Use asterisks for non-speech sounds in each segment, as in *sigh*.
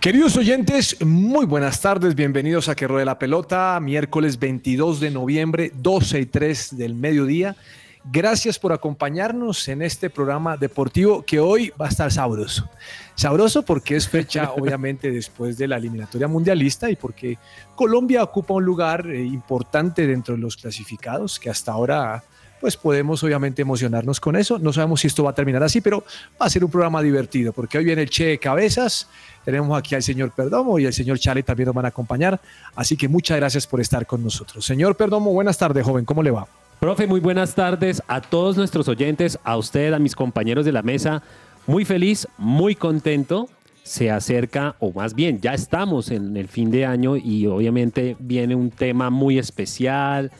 Queridos oyentes, muy buenas tardes, bienvenidos a Que Ruede la Pelota, miércoles 22 de noviembre, 12 y 3 del mediodía. Gracias por acompañarnos en este programa deportivo que hoy va a estar sabroso. Sabroso porque es fecha, *laughs* obviamente, después de la eliminatoria mundialista y porque Colombia ocupa un lugar eh, importante dentro de los clasificados que hasta ahora pues podemos obviamente emocionarnos con eso. No sabemos si esto va a terminar así, pero va a ser un programa divertido, porque hoy viene el Che de Cabezas, tenemos aquí al señor Perdomo y el señor Charlie también nos van a acompañar, así que muchas gracias por estar con nosotros. Señor Perdomo, buenas tardes, joven, ¿cómo le va? Profe, muy buenas tardes a todos nuestros oyentes, a usted, a mis compañeros de la mesa. Muy feliz, muy contento. Se acerca, o más bien, ya estamos en el fin de año y obviamente viene un tema muy especial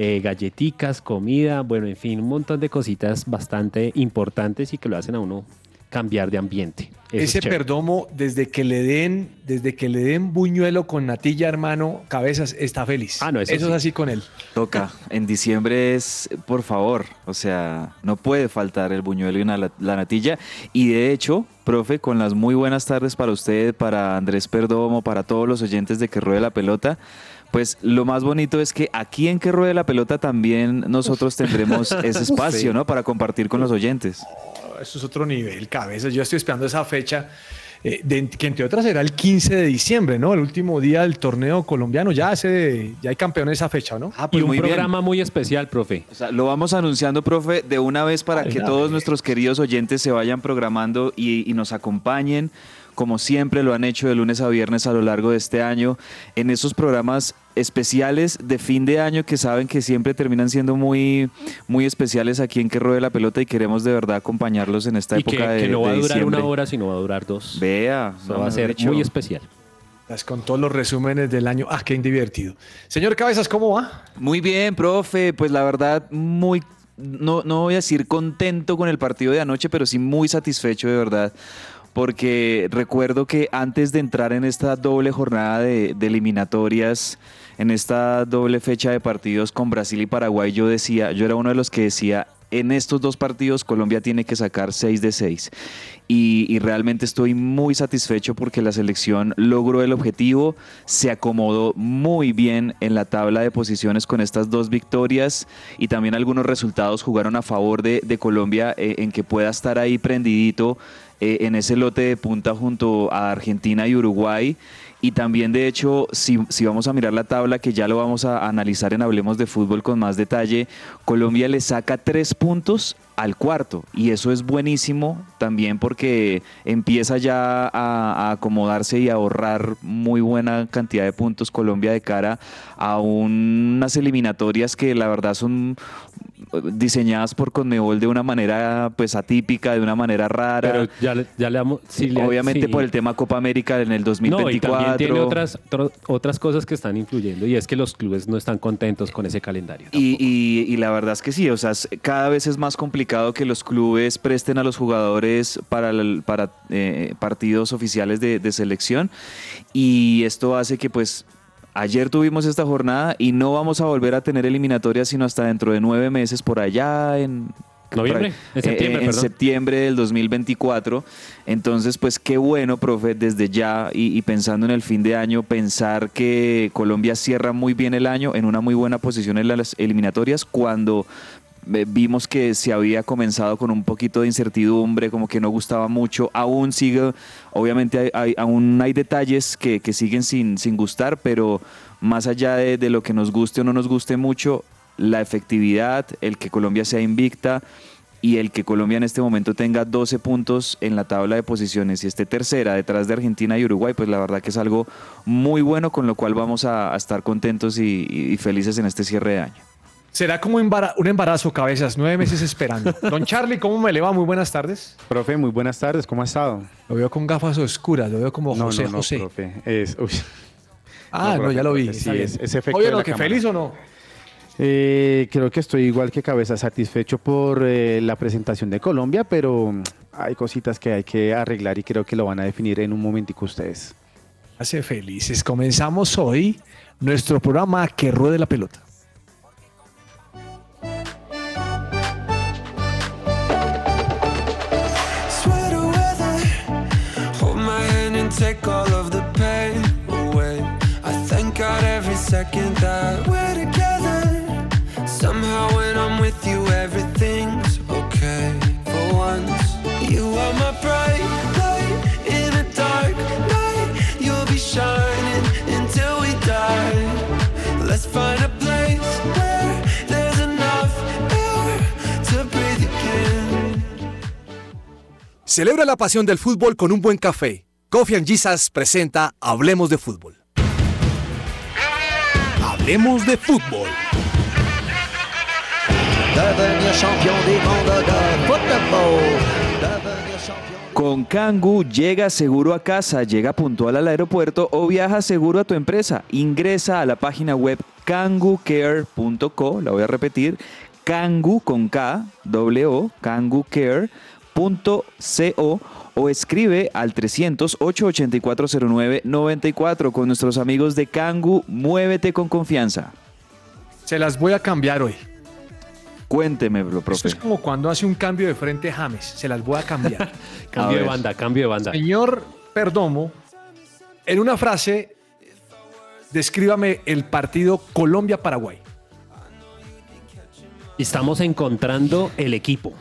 eh, galleticas, comida, bueno, en fin, un montón de cositas bastante importantes y que lo hacen a uno cambiar de ambiente. Eso Ese perdomo, desde que le den, desde que le den buñuelo con natilla, hermano, cabezas, está feliz. Ah, no, eso, eso es así con él. Toca. En diciembre es, por favor, o sea, no puede faltar el buñuelo y una, la natilla. Y de hecho, profe, con las muy buenas tardes para usted, para Andrés Perdomo, para todos los oyentes de Que Ruede la Pelota pues lo más bonito es que aquí en Que Ruede la Pelota también nosotros tendremos *laughs* ese espacio, ¿no? Para compartir con los oyentes. Oh, eso es otro nivel, cabeza. Yo estoy esperando esa fecha. Eh, de, que entre otras será el 15 de diciembre, ¿no? El último día del torneo colombiano. Ya, hace, ya hay campeón esa fecha, ¿no? Ah, pues y un programa muy especial, profe. O sea, lo vamos anunciando, profe, de una vez para que todos nuestros queridos oyentes se vayan programando y, y nos acompañen como siempre lo han hecho de lunes a viernes a lo largo de este año, en esos programas especiales de fin de año que saben que siempre terminan siendo muy, muy especiales aquí en Que Ruede la Pelota y queremos de verdad acompañarlos en esta y época que, de que no va a durar diciembre. una hora, sino va a durar dos. Vea, va a ser dicho. muy especial. Las Con todos los resúmenes del año. Ah, qué divertido. Señor Cabezas, ¿cómo va? Muy bien, profe, pues la verdad muy no, no voy a decir contento con el partido de anoche, pero sí muy satisfecho de verdad. Porque recuerdo que antes de entrar en esta doble jornada de, eliminatorias, en esta doble fecha de partidos con Brasil y Paraguay, yo decía, yo era uno de los que decía, en estos dos partidos Colombia tiene que sacar 6 de 6. Y, realmente estoy muy satisfecho porque la selección logró el objetivo, se acomodó muy bien en la tabla de posiciones con estas dos victorias y también algunos resultados jugaron a favor de, de Colombia eh, en que pueda estar ahí prendidito eh, en ese lote de punta junto a Argentina y Uruguay. Y también, de hecho, si, si, vamos a mirar la tabla, que ya lo vamos a analizar en Hablemos de Fútbol con más detalle, Colombia le saca tres puntos al cuarto. Y eso es buenísimo también porque empieza ya a, a, acomodarse y a ahorrar muy buena cantidad de puntos Colombia de cara a unas eliminatorias que la verdad son diseñadas por Conmebol de una manera pues atípica, de una manera rara. Pero ya le, ya le damos, sí, Obviamente sí. por el tema Copa América en el 2024. No, y también tiene otras, otras cosas que están influyendo y es que los clubes no están contentos con ese calendario. Y, y, y, la verdad es que sí, o sea, cada vez es más complicado que los clubes presten a los jugadores para, para eh, partidos oficiales de, de selección y esto hace que pues Ayer tuvimos esta jornada y no vamos a volver a tener eliminatorias sino hasta dentro de nueve meses por allá en noviembre, en septiembre, eh, en septiembre del 2024. Entonces, pues qué bueno, profe, desde ya y, y, pensando en el fin de año, pensar que Colombia cierra muy bien el año en una muy buena posición en las eliminatorias cuando vimos que se había comenzado con un poquito de incertidumbre, como que no gustaba mucho, aún sigue, obviamente hay, hay, aún hay detalles que, que siguen sin, sin, gustar, pero más allá de, de, lo que nos guste o no nos guste mucho, la efectividad, el que Colombia sea invicta y el que Colombia en este momento tenga 12 puntos en la tabla de posiciones y esté tercera detrás de Argentina y Uruguay, pues la verdad que es algo muy bueno con lo cual vamos a, estar contentos y felices en este cierre de año. Será como un embarazo, cabezas, nueve meses esperando. *laughs* Don Charlie, ¿cómo me le va? Muy buenas tardes. Profe, muy buenas tardes, ¿cómo ha estado? Lo veo con gafas oscuras, lo veo como no, José no, no, José. Profe, es, uy, Ah, no, profe, ya lo vi. Sí, es, ese efecto Oye, la que cámara. feliz o no. Eh, creo que estoy igual que cabeza satisfecho por eh, la presentación de Colombia, pero hay cositas que hay que arreglar y creo que lo van a definir en un momentico ustedes. Hace felices. Comenzamos hoy nuestro programa Que Ruede la Pelota. Second that we're together. Somehow when I'm with you, everything's okay. For once, you are my bright light in a dark night. You'll be shining until we die. Let's find a place where there's enough air to breathe again. Celebra la pasión del fútbol con un buen café. Coffee and Jesus presenta Hablemos de Fútbol. Hablemos de Fútbol. Con Kangu llega seguro a casa, llega puntual al aeropuerto o viaja seguro a tu empresa. Ingresa a la página web kangucare.co, la voy a repetir, kangu con K, W, O, kangucare.co o escribe al 300-884-0994 con nuestros amigos de Kangu. Muévete con confianza. Se las voy a cambiar hoy. Cuénteme, bro, Esto profe. es como cuando hace un cambio de frente James. Se las voy a cambiar. *laughs* Cambio de banda, cambio de banda. Señor Perdomo, en una frase, descríbame el partido Colombia-Paraguay. Estamos encontrando el equipo.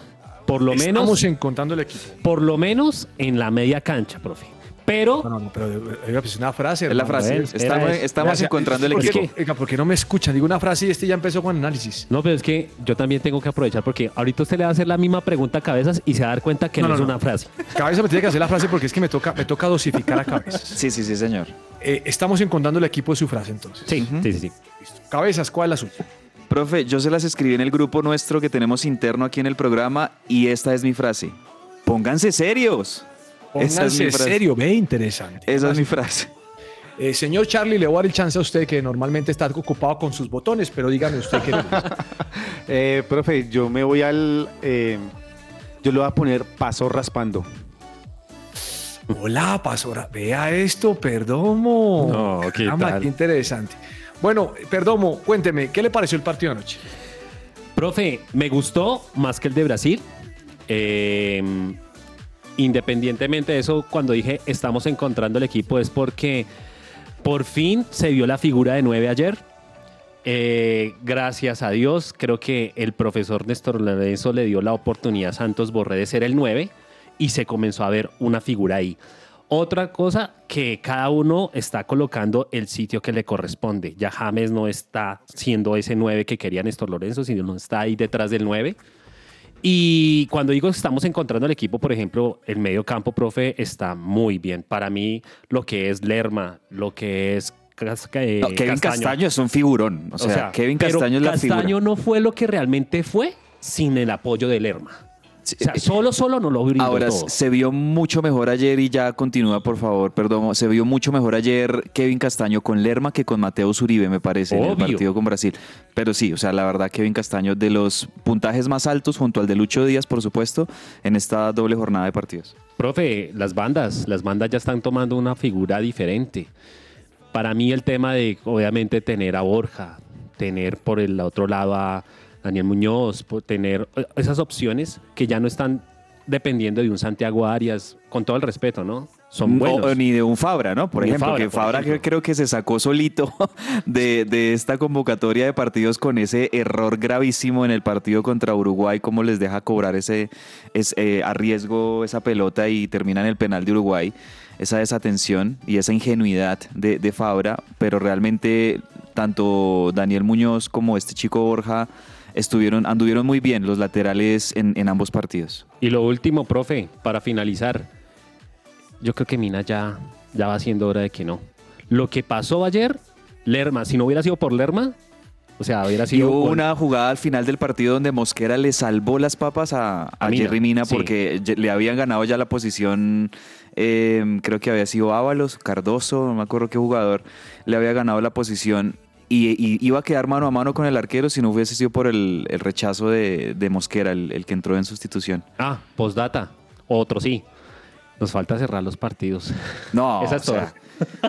Por lo Estamos menos, encontrando el equipo. por lo menos en la media cancha, profe. Pero No, no, no, pero eh, es una frase. Es la frase. Estamos, estamos encontrando el ¿Por qué- equipo. oiga, ¿por qué no me escuchan? Digo una frase y este ya empezó con análisis. No, pero es que yo también tengo que aprovechar porque ahorita usted le va a hacer la misma pregunta a cabezas y se va a dar cuenta que No, no, no, es no. una frase. Cabeza me tiene que hacer la frase porque es que me toca, me toca dosificar a cabezas. *laughs* Sí, sí, sí, señor. Eh, estamos encontrando el equipo de su frase entonces. Sí, sí, sí, sí. Cabezas, ¿cuál es la suya? Profe, yo se las escribí en el grupo nuestro que tenemos interno aquí en el programa y esta es mi frase. Pónganse serios. Es Pónganse mi frase. serio, ve interesante. Esa es mi frase. Eh, señor Charlie, le voy a dar el chance a usted que normalmente está ocupado con sus botones, pero dígame usted qué. *laughs* Eh, profe, yo me voy al... eh, yo le voy a poner paso raspando. Hola, pasora. Vea esto, Perdomo. No, ¿qué Caramba, tal? qué interesante. Bueno, Perdomo, cuénteme, ¿qué le pareció el partido anoche? Profe, me gustó más que el de Brasil. Eh, independientemente de eso, cuando dije estamos encontrando el equipo es porque por fin se vio la figura de 9 ayer. Eh, gracias a Dios, creo que el profesor Néstor Lorenzo le dio la oportunidad a Santos Borré de ser el 9 y se comenzó a ver una figura ahí. Otra cosa, que cada uno está colocando el sitio que le corresponde. Ya James no está siendo ese 9 que quería Néstor Lorenzo, sino no está ahí detrás del 9. Y cuando digo estamos encontrando el equipo, por ejemplo, el medio campo, profe, está muy bien. Para mí, lo que es Lerma, lo que es eh, No, Kevin Castaño. es un figurón. O sea, Kevin pero Castaño es la Castaño figura. no fue lo que realmente fue sin el apoyo de Lerma. Sí, O sea, solo, solo no lo brindó Ahora todo. se vio mucho mejor ayer y ya continúa, por favor, perdón. Se vio mucho mejor ayer Kevin Castaño con Lerma que con Mateo Zuribe, me parece, en el partido con Brasil. Pero sí, o sea, la verdad, Kevin Castaño de los puntajes más altos, junto al de Lucho Díaz, por supuesto, en esta doble jornada de partidos. Profe, las bandas, las bandas ya están tomando una figura diferente. Para mí el tema de, obviamente, tener a Borja, tener por el otro lado a Daniel Muñoz, po- tener eh, esas opciones que ya no están dependiendo de un Santiago Arias, con todo el respeto, ¿no? Son buenos. O, o ni de un Fabra, ¿no? Por Ni ejemplo, Fabra, que por Fabra ejemplo. creo que se sacó solito *laughs* de, de esta convocatoria de partidos con ese error gravísimo en el partido contra Uruguay, cómo les deja cobrar ese, es, eh, a riesgo esa pelota y termina en el penal de Uruguay. Esa desatención y esa ingenuidad de, de Fabra, pero realmente tanto Daniel Muñoz como este chico Borja estuvieron, anduvieron muy bien los laterales en, en ambos partidos. Y lo último, profe, para finalizar, yo creo que Mina ya, ya va siendo hora de que no. Lo que pasó ayer, Lerma, si no hubiera sido por Lerma, O sea, hubiera Y sido. hubo gol. una jugada al final del partido donde Mosquera le salvó las papas a, a A Mina, Jerry Mina porque le habían ganado ya la posición, eh, creo que había sido Ábalos, Cardoso, no me acuerdo qué jugador, le había ganado la posición y, y iba a quedar mano a mano con el arquero si no hubiese sido por el, el rechazo de, de Mosquera, el, el que entró en sustitución. Ah, postdata. Otro sí. Nos falta cerrar los partidos. No, *laughs* Esa es sea,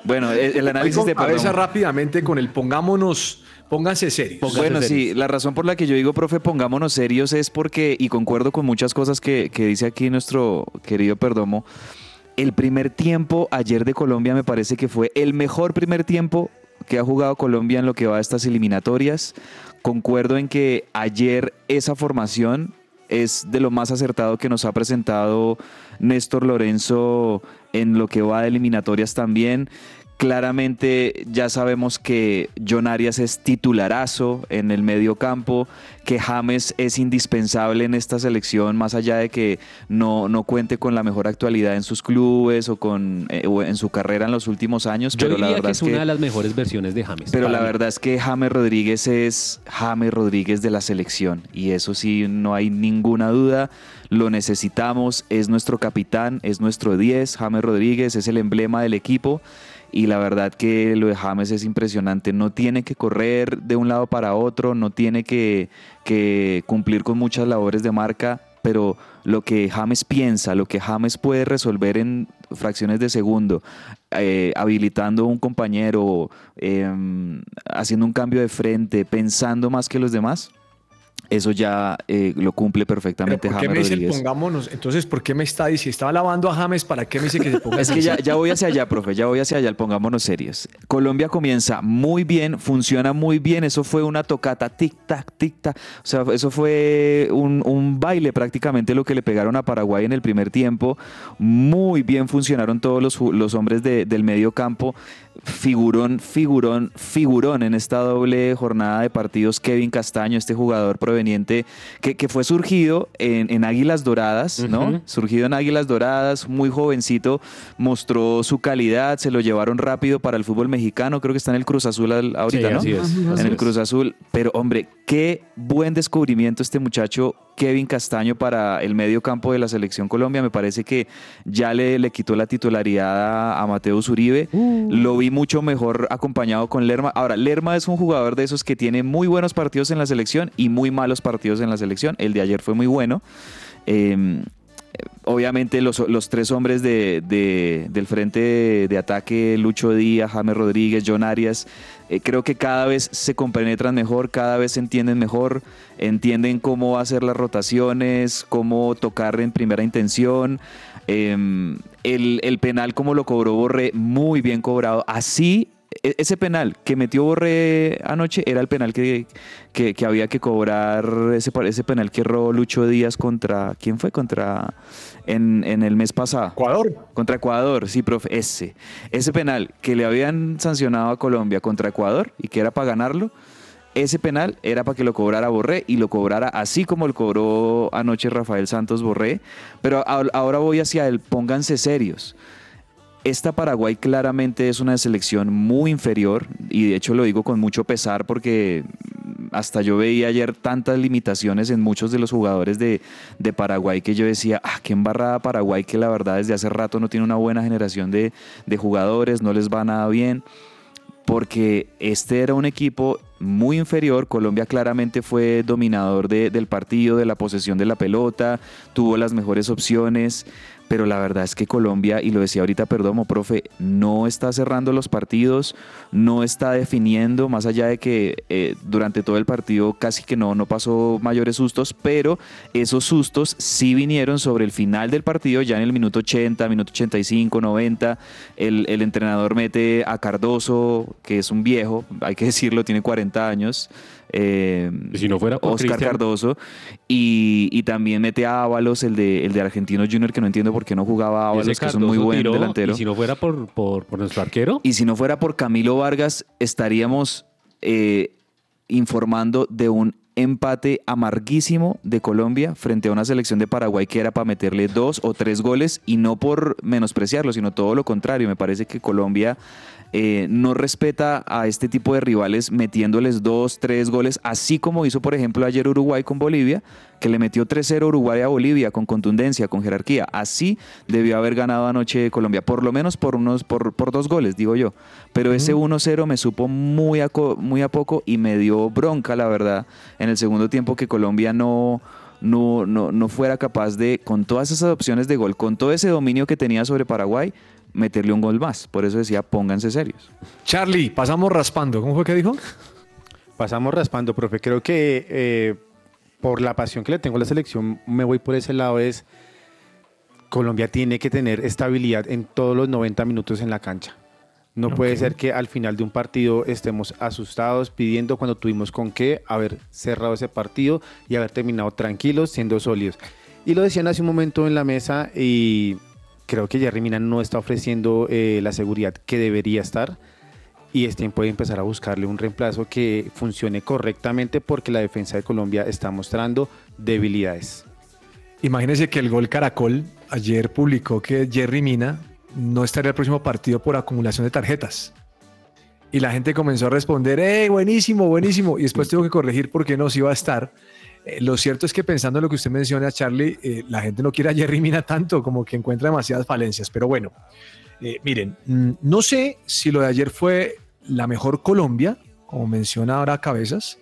bueno, el, el análisis de cabeza rápidamente con el pongámonos, pónganse serios. Pónganse Bueno, serios. sí, la razón por la que yo digo, profe, pongámonos serios es porque, y concuerdo con muchas cosas que, que dice aquí nuestro querido Perdomo, el primer tiempo ayer de Colombia me parece que fue el mejor primer tiempo que ha jugado Colombia en lo que va a estas eliminatorias. Concuerdo en que ayer esa formación es de lo más acertado que nos ha presentado Néstor Lorenzo en lo que va de eliminatorias también. Claramente ya sabemos que John Arias es titularazo en el medio campo, que James es indispensable en esta selección, más allá de que no, no cuente con la mejor actualidad en sus clubes o, con, eh, o en su carrera en los últimos años. Yo pero la diría verdad que es una de las mejores versiones de James. pero la mí. verdad es que James Rodríguez es James Rodríguez de la selección y eso sí, no hay ninguna duda. Lo necesitamos, es nuestro capitán, es nuestro 10, James Rodríguez es el emblema del equipo y la verdad que lo de James es impresionante. No tiene que correr de un lado para otro, no tiene que, cumplir con muchas labores de marca, pero lo que James piensa, lo que James puede resolver en fracciones de segundo, eh, habilitando un compañero, eh, haciendo un cambio de frente, pensando más que los demás, eso ya eh, lo cumple perfectamente ¿Por qué James me dice Rodríguez. pongámonos? Entonces, ¿por qué me está diciendo? Si estaba lavando a James, ¿para qué me dice que se ponga? *laughs* Es que ya, ya voy hacia allá, profe, ya voy hacia allá, pongámonos serios. Colombia comienza muy bien, funciona muy bien, eso fue una tocata, tic-tac, tic-tac. O sea, eso fue un, un baile prácticamente lo que le pegaron a Paraguay en el primer tiempo. Muy bien funcionaron todos los, los hombres de- del medio campo. Figurón, figurón, figurón en esta doble jornada de partidos. Kevin Castaño, este jugador proveniente que, que fue surgido en, en Águilas Doradas, ¿no? Surgido en Águilas Doradas, muy jovencito, mostró su calidad, se lo llevaron rápido para el fútbol mexicano, creo que está en el Cruz Azul ahorita, Sí, ¿no? así es, En el. Cruz Azul, pero hombre, qué buen descubrimiento este muchacho Kevin Castaño para el medio campo de la selección Colombia, me parece que ya le, le quitó la titularidad a, a Mateus Uribe, lo vi mucho mejor acompañado con Lerma. Ahora, Lerma es un jugador de esos que tiene muy buenos partidos en la selección y muy malos partidos en la selección, el de ayer fue muy bueno. Eh, obviamente los, los tres hombres de, de- del frente de, de ataque, Lucho Díaz, James Rodríguez, John Arias, eh, creo que cada vez se compenetran mejor, cada vez se entienden mejor, entienden cómo hacer las rotaciones, cómo tocar en primera intención. Eh, el, el penal como lo cobró Borré, muy bien cobrado. Así, ese penal que metió Borré anoche era el penal que, que, que había que cobrar, ese, ese penal que erró Lucho Díaz contra, ¿quién fue? Contra, en, en el mes pasado. Ecuador. Contra Ecuador, sí, profe, ese. Ese penal que le habían sancionado a Colombia contra Ecuador y que era para ganarlo, ese penal era para que lo cobrara Borré y lo cobrara así como lo cobró anoche Rafael Santos Borré. Pero ahora voy hacia el pónganse serios. Esta Paraguay claramente es una selección muy inferior y de hecho lo digo con mucho pesar porque hasta yo veía ayer tantas limitaciones en muchos de los jugadores de, Paraguay que yo decía, ah, qué embarrada Paraguay que la verdad desde hace rato no tiene una buena generación de, jugadores, no les va nada bien porque este era un equipo muy inferior. Colombia claramente fue dominador de- del partido, de la posesión de la pelota, tuvo las mejores opciones, pero la verdad es que Colombia, y lo decía ahorita Perdomo, profe, no está cerrando los partidos, no está definiendo, más allá de que eh, durante todo el partido casi que no, no pasó mayores sustos, pero esos sustos sí vinieron sobre el final del partido, ya en el minuto 80, minuto 85, 90, el, el entrenador mete a Cardoso, que es un viejo, hay que *laughs* decirlo, tiene 40 años. Eh, Y si no fuera por Oscar Cardoso y, y también mete a Ábalos, el de, el de Argentino Junior, que no entiendo por qué no jugaba Ábalos, que es un muy buen tiró, delantero. Y si no fuera por, por, por nuestro arquero, Y si no fuera por Camilo Vargas, estaríamos eh, informando de un empate amarguísimo de Colombia frente a una selección de Paraguay que era para meterle dos o tres goles y no por menospreciarlo, sino todo lo contrario. Me parece que Colombia eh, no respeta a este tipo de rivales metiéndoles dos, tres goles, así como hizo, por ejemplo, ayer Uruguay con Bolivia, que le metió 3-0 Uruguay a Bolivia con contundencia, con jerarquía. Así debió haber ganado anoche Colombia, por lo menos por unos por, por dos goles, digo yo. Pero ese 1-0 me supo muy a, co- muy a poco y me dio bronca, la verdad, en el segundo tiempo que Colombia no, no, no, no fuera capaz de, con todas esas opciones de gol, con todo ese dominio que tenía sobre Paraguay, meterle un gol más. Por eso decía, pónganse serios. Charlie, pasamos raspando. ¿Cómo fue que dijo? Pasamos raspando, profe. Creo que eh, por la pasión que le tengo a la selección, me voy por ese lado. Es Colombia tiene que tener estabilidad en todos los 90 minutos en la cancha. No puede Ok. ser que al final de un partido estemos asustados pidiendo cuando tuvimos con qué haber cerrado ese partido y haber terminado tranquilos, siendo sólidos. Y lo decían hace un momento en la mesa y creo que Jerry Mina no está ofreciendo eh, la seguridad que debería estar y es tiempo de empezar a buscarle un reemplazo que funcione correctamente porque la defensa de Colombia está mostrando debilidades. Imagínense que el gol Caracol ayer publicó que Jerry Mina no estaría el próximo partido por acumulación de tarjetas. Y la gente comenzó a responder, ¡eh, buenísimo, buenísimo! Y después *laughs* tuvo que corregir porque no se iba a estar. Eh, lo cierto es que pensando en lo que usted menciona, Charlie, eh, la gente no quiere a Jerry Mina tanto, como que encuentra demasiadas falencias. Pero bueno, eh, miren, mm, no sé si lo de ayer fue la mejor Colombia, como menciona ahora Cabezas,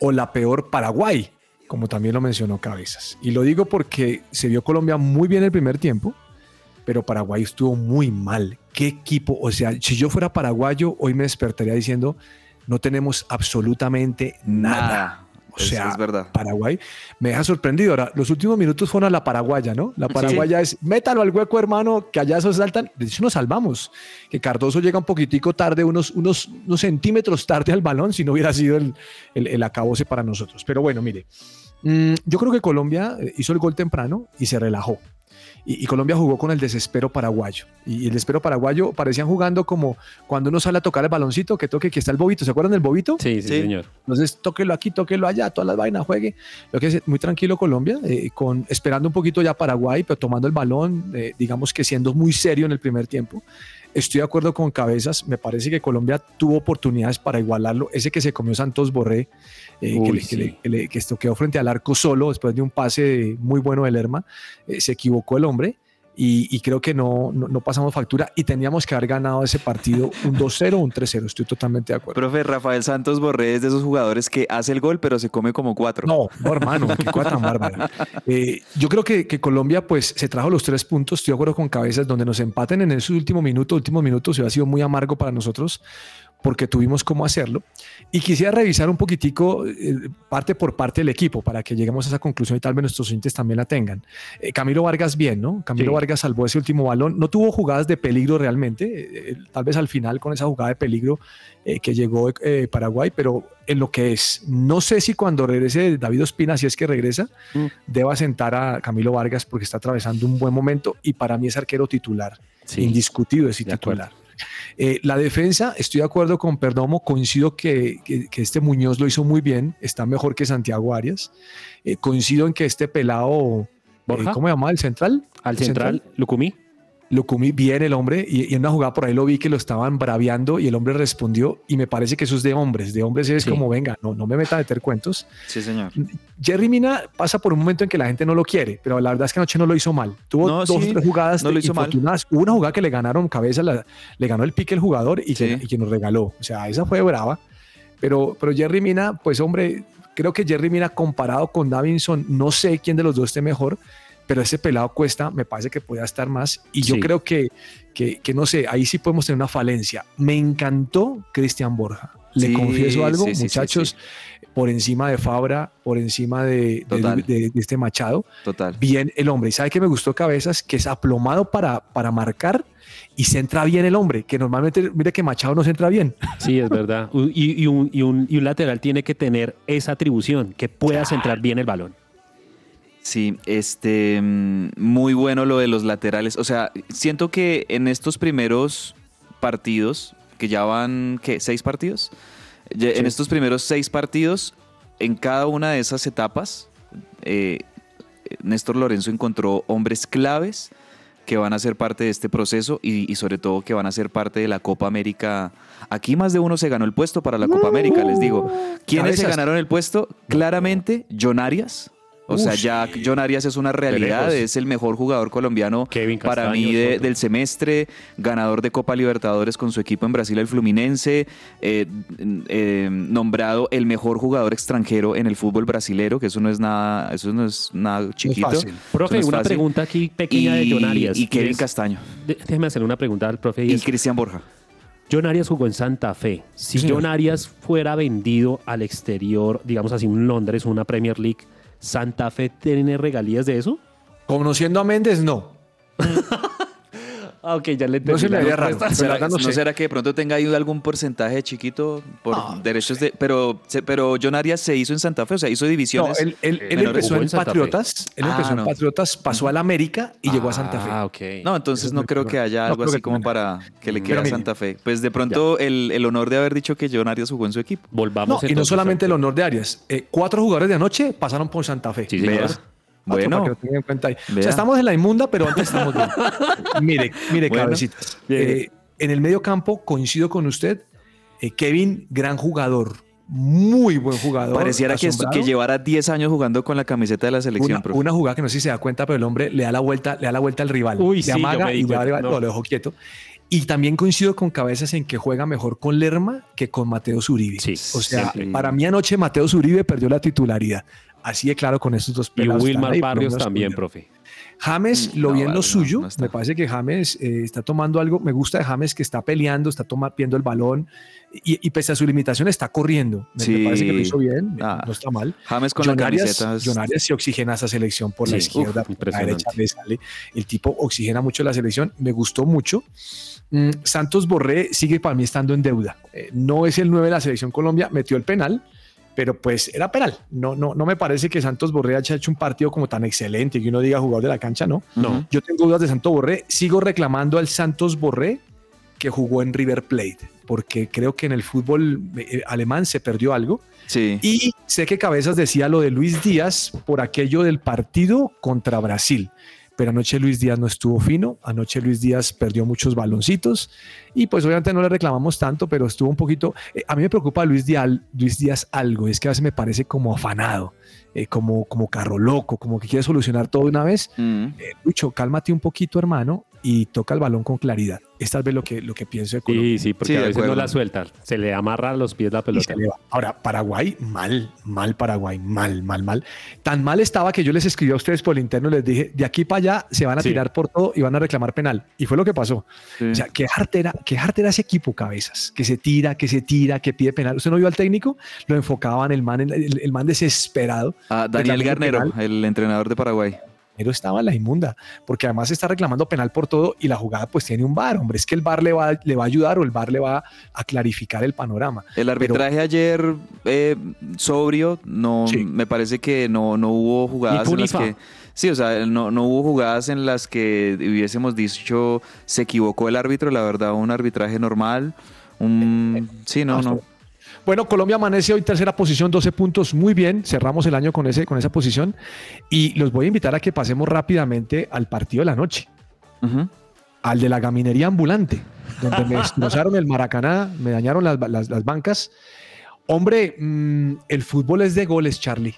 o la peor Paraguay, como también lo mencionó Cabezas. Y lo digo porque se vio Colombia muy bien el primer tiempo, pero Paraguay estuvo muy mal. ¿Qué equipo? O sea, si yo fuera paraguayo, hoy me despertaría diciendo, no tenemos absolutamente nada. O sea, es verdad. Paraguay me deja sorprendido. Ahora, los últimos minutos fueron a la paraguaya, ¿no? La paraguaya es, métalo al hueco, hermano, que allá esos saltan. De hecho, nos salvamos. Que Cardoso llega un poquitico tarde, unos, unos, unos centímetros tarde al balón, si no hubiera sido el, el, el acabose para nosotros. Pero bueno, mire, mm, yo creo que Colombia eh, hizo el gol temprano y se relajó. Y, y Colombia jugó con el desespero paraguayo. Y, y el desespero paraguayo parecían jugando como cuando uno sale a tocar el baloncito, que toque, que está el bobito. ¿Se acuerdan del bobito? Sí, sí, Sí. señor. Entonces, tóquelo aquí, tóquelo allá, todas las vainas, juegue. Lo que es muy tranquilo Colombia, eh, con, esperando un poquito ya Paraguay, pero tomando el balón, eh, digamos que siendo muy serio en el primer tiempo. Estoy de acuerdo con Cabezas, me parece que Colombia tuvo oportunidades para igualarlo. Ese que se comió Santos Borré, eh, que, Uy, que sí. le- que le- que esto quedó frente al arco solo después de un pase muy bueno de Lerma, eh, se equivocó el hombre. Y, y creo que no, no, no pasamos factura y teníamos que haber ganado ese partido un *laughs* 2-0 o un 3-0. Estoy totalmente de acuerdo. Profe, Rafael Santos Borré es de esos jugadores que hace el gol, pero se come como cuatro. No, no, hermano, qué cosa tan bárbara. Eh, yo creo que, que Colombia, pues, se trajo los tres puntos. Estoy de acuerdo con Cabezas, donde nos empaten en esos últimos minutos, últimos minutos, se ha sido muy amargo para nosotros porque tuvimos cómo hacerlo. Y quisiera revisar un poquitico eh, parte por parte del equipo para que lleguemos a esa conclusión y tal vez nuestros oyentes también la tengan. Eh, Camilo Vargas bien, ¿no? Camilo Sí. Vargas salvó ese último balón. No tuvo jugadas de peligro realmente, eh, tal vez al final con esa jugada de peligro que llegó Paraguay, pero en lo que es, no sé si cuando regrese David Ospina, si es que regresa, Mm. deba sentar a Camilo Vargas porque está atravesando un buen momento y para mí es arquero titular, Sí. indiscutido es acuerdo. Eh, la defensa, estoy de acuerdo con Perdomo, coincido que, que- que este Muñoz lo hizo muy bien, está mejor que Santiago Arias. Eh, coincido en que este pelado, eh. ¿cómo se llama? ¿El central? Al ¿El central, Lucumí. Lo comí bien el hombre y, y en una jugada por ahí lo vi que lo estaban braviando y el hombre respondió y me parece que eso es de hombres, de hombres es Sí. como venga, no, no me meta a meter cuentos. Sí, señor. Jerry Mina pasa por un momento en que la gente no lo quiere, pero la verdad es que anoche no lo hizo mal. Tuvo No, dos sí, o tres jugadas no lo hizo mal. Hubo una jugada que le ganaron cabeza, la- le ganó el pique el jugador y, que, Sí. y que nos regaló. O sea, esa fue brava. Pero, pero Jerry Mina, pues hombre, creo que Jerry Mina comparado con Davinson, no sé quién de los dos esté mejor, pero ese pelado cuesta, me parece que puede estar más. Y yo Sí. creo que, que, que no sé, ahí sí podemos tener una falencia. Me encantó Cristian Borja. Le Sí, confieso algo, sí, muchachos, por encima de Fabra, por encima de, de- Total. de- de este Machado. Total. Bien el hombre. Y sabe que me gustó Cabezas, que es aplomado para, para marcar y se entra bien el hombre, que normalmente, mire que Machado no se entra bien. Sí, es verdad. *laughs* Y un, y un- y un lateral tiene que tener esa atribución, que pueda centrar bien el balón. Sí, este, mm, muy bueno lo de los laterales. O sea, siento que en estos primeros partidos, que ya van, ¿qué? ¿Seis partidos? En estos primeros seis partidos, en cada una de esas etapas, eh, Néstor Lorenzo encontró hombres claves que van a ser parte de este proceso y, y sobre todo que van a ser parte de la Copa América. Aquí más de uno se ganó el puesto para la Copa América, les digo. ¿Quiénes se ganaron el puesto? Claramente, John Arias. O sea, ya John Arias es una realidad, es el mejor jugador colombiano Kevin para Castaño, mí de- del semestre, ganador de Copa Libertadores con su equipo en Brasil, el Fluminense, eh, eh, nombrado el mejor jugador extranjero en el fútbol brasilero, que eso no es nada, eso no es nada chiquito. fácil. Profe, Eso no es una fácil. pregunta aquí pequeña y, de John Arias. y Kevin es- Castaño Déjeme hacer una pregunta al profe. y Cristian Borja. John Arias jugó en Santa Fe. Si Sí. John Arias fuera vendido al exterior, digamos así, un Londres, una Premier League, ¿Santa Fe tiene regalías de eso? Conociendo a Méndez, no. *laughs* Ah, ok, ya le No se me haría raro. respuesta. Pero la ¿Será, verdad no ¿No será que de pronto tenga ahí algún porcentaje chiquito por derechos de... Pero, pero John Arias se hizo en Santa Fe, o sea, hizo No, divisiones. él, él- empezó en en. Patriotas, él Ah, empezó en no. Patriotas, pasó al América y llegó a Santa Fe. Ah, ok. No, entonces Eso no creo que haya No algo así como para que le Pero quede a. Santa Fe. Pues de pronto el, el honor de haber dicho que John Arias jugó en su equipo. Volvamos No, y no solamente el honor de Arias. eh, cuatro jugadores de anoche pasaron por Santa Fe. Sí, Bueno, para que lo tengan en cuenta ahí. O sea, estamos en la inmunda, pero antes estamos bien. *laughs* mire, mire, Bueno. cabecitas. Bien. Eh, en el medio campo coincido con usted. eh, Kevin, gran jugador. Muy buen jugador. pareciera que, esto- que llevara 10 años jugando con la camiseta de la selección, una, profe. una jugada que no sé si se da cuenta, pero el hombre le da la vuelta, le da la vuelta al rival. Uy, le sí, amaga y le no. no, lo dejó quieto. Y también coincido con Cabezas en que juega mejor con Lerma que con Mateo Zuribe. Sí, o sea, siempre. para mí anoche Mateo Zuribe perdió la titularidad. Así de claro con estos dos Y pelados. están Wilmar ahí, Barrios también, profe. James Mm, lo no, vi en lo no, suyo. no me parece que James eh, está tomando algo. Me gusta de James que está peleando, está toma- viendo el balón y, y pese a su limitación está corriendo. Me, me Sí. parece que lo hizo bien, Ah. no está mal. James con John la Arias, camiseta. es- John Arias sí oxigena esa selección por la izquierda, uf, por la derecha le sale. El tipo oxigena mucho la selección, me gustó mucho. Mm, Santos Borré sigue para mí estando en deuda. Eh, no es el 9 de la selección Colombia, metió el penal, pero pues era penal. No, no, no me parece que Santos Borré haya hecho un partido como tan excelente que uno diga jugador de la cancha, ¿no? No. Yo tengo dudas de Santos Borré. Sigo reclamando al Santos Borré que jugó en River Plate, porque creo que en el fútbol eh, alemán se perdió algo. Sí. Y sé que Cabezas decía lo de Luis Díaz por aquello del partido contra Brasil. Pero anoche Luis Díaz no estuvo fino, anoche Luis Díaz perdió muchos baloncitos y pues obviamente no le reclamamos tanto, pero estuvo un poquito... eh, a mí me preocupa Luis Díaz, Luis Díaz algo, es que a veces me parece como afanado, eh, como, como carro loco, como que quiere solucionar todo de una vez. Mm. Eh, Lucho, cálmate un poquito hermano y toca el balón con claridad. Esta es lo que, lo que pienso de Colombia. Sí, sí, porque Sí, a veces no la suelta. Se le amarra a los pies la Y pelota. Ahora, Paraguay, mal, mal Paraguay, mal, mal, mal. Tan mal estaba que yo les escribí a ustedes por el interno, les dije, de aquí para allá se van a Sí. tirar por todo y van a reclamar penal. Y fue lo que pasó. Sí. O sea, qué jartera, qué jartera ese equipo, cabezas, que se tira, que se tira, que pide penal. ¿Usted no vio al técnico? Lo enfocaban el man, el, el man desesperado. Ah, Daniel Garnero, penal. el entrenador de Paraguay. Estaba en la inmunda, porque además está reclamando penal por todo y la jugada pues tiene un bar, hombre, es que el bar le va, le va a ayudar o el bar le va a clarificar el panorama. El arbitraje ayer eh, sobrio, no Sí. me parece que no, no hubo jugadas en las que sí, o sea, no, no hubo jugadas en las que hubiésemos dicho se equivocó el árbitro, la verdad, un arbitraje normal. Un, sí, no, no. Bueno, Colombia amanece hoy tercera posición, 12 puntos, muy bien, cerramos el año con, ese, con esa posición y los voy a invitar a que pasemos rápidamente al partido de la noche, al de la gaminería ambulante, donde me destrozaron el Maracaná, me dañaron las, las- las bancas. Hombre, mm, el fútbol es de goles, Charlie.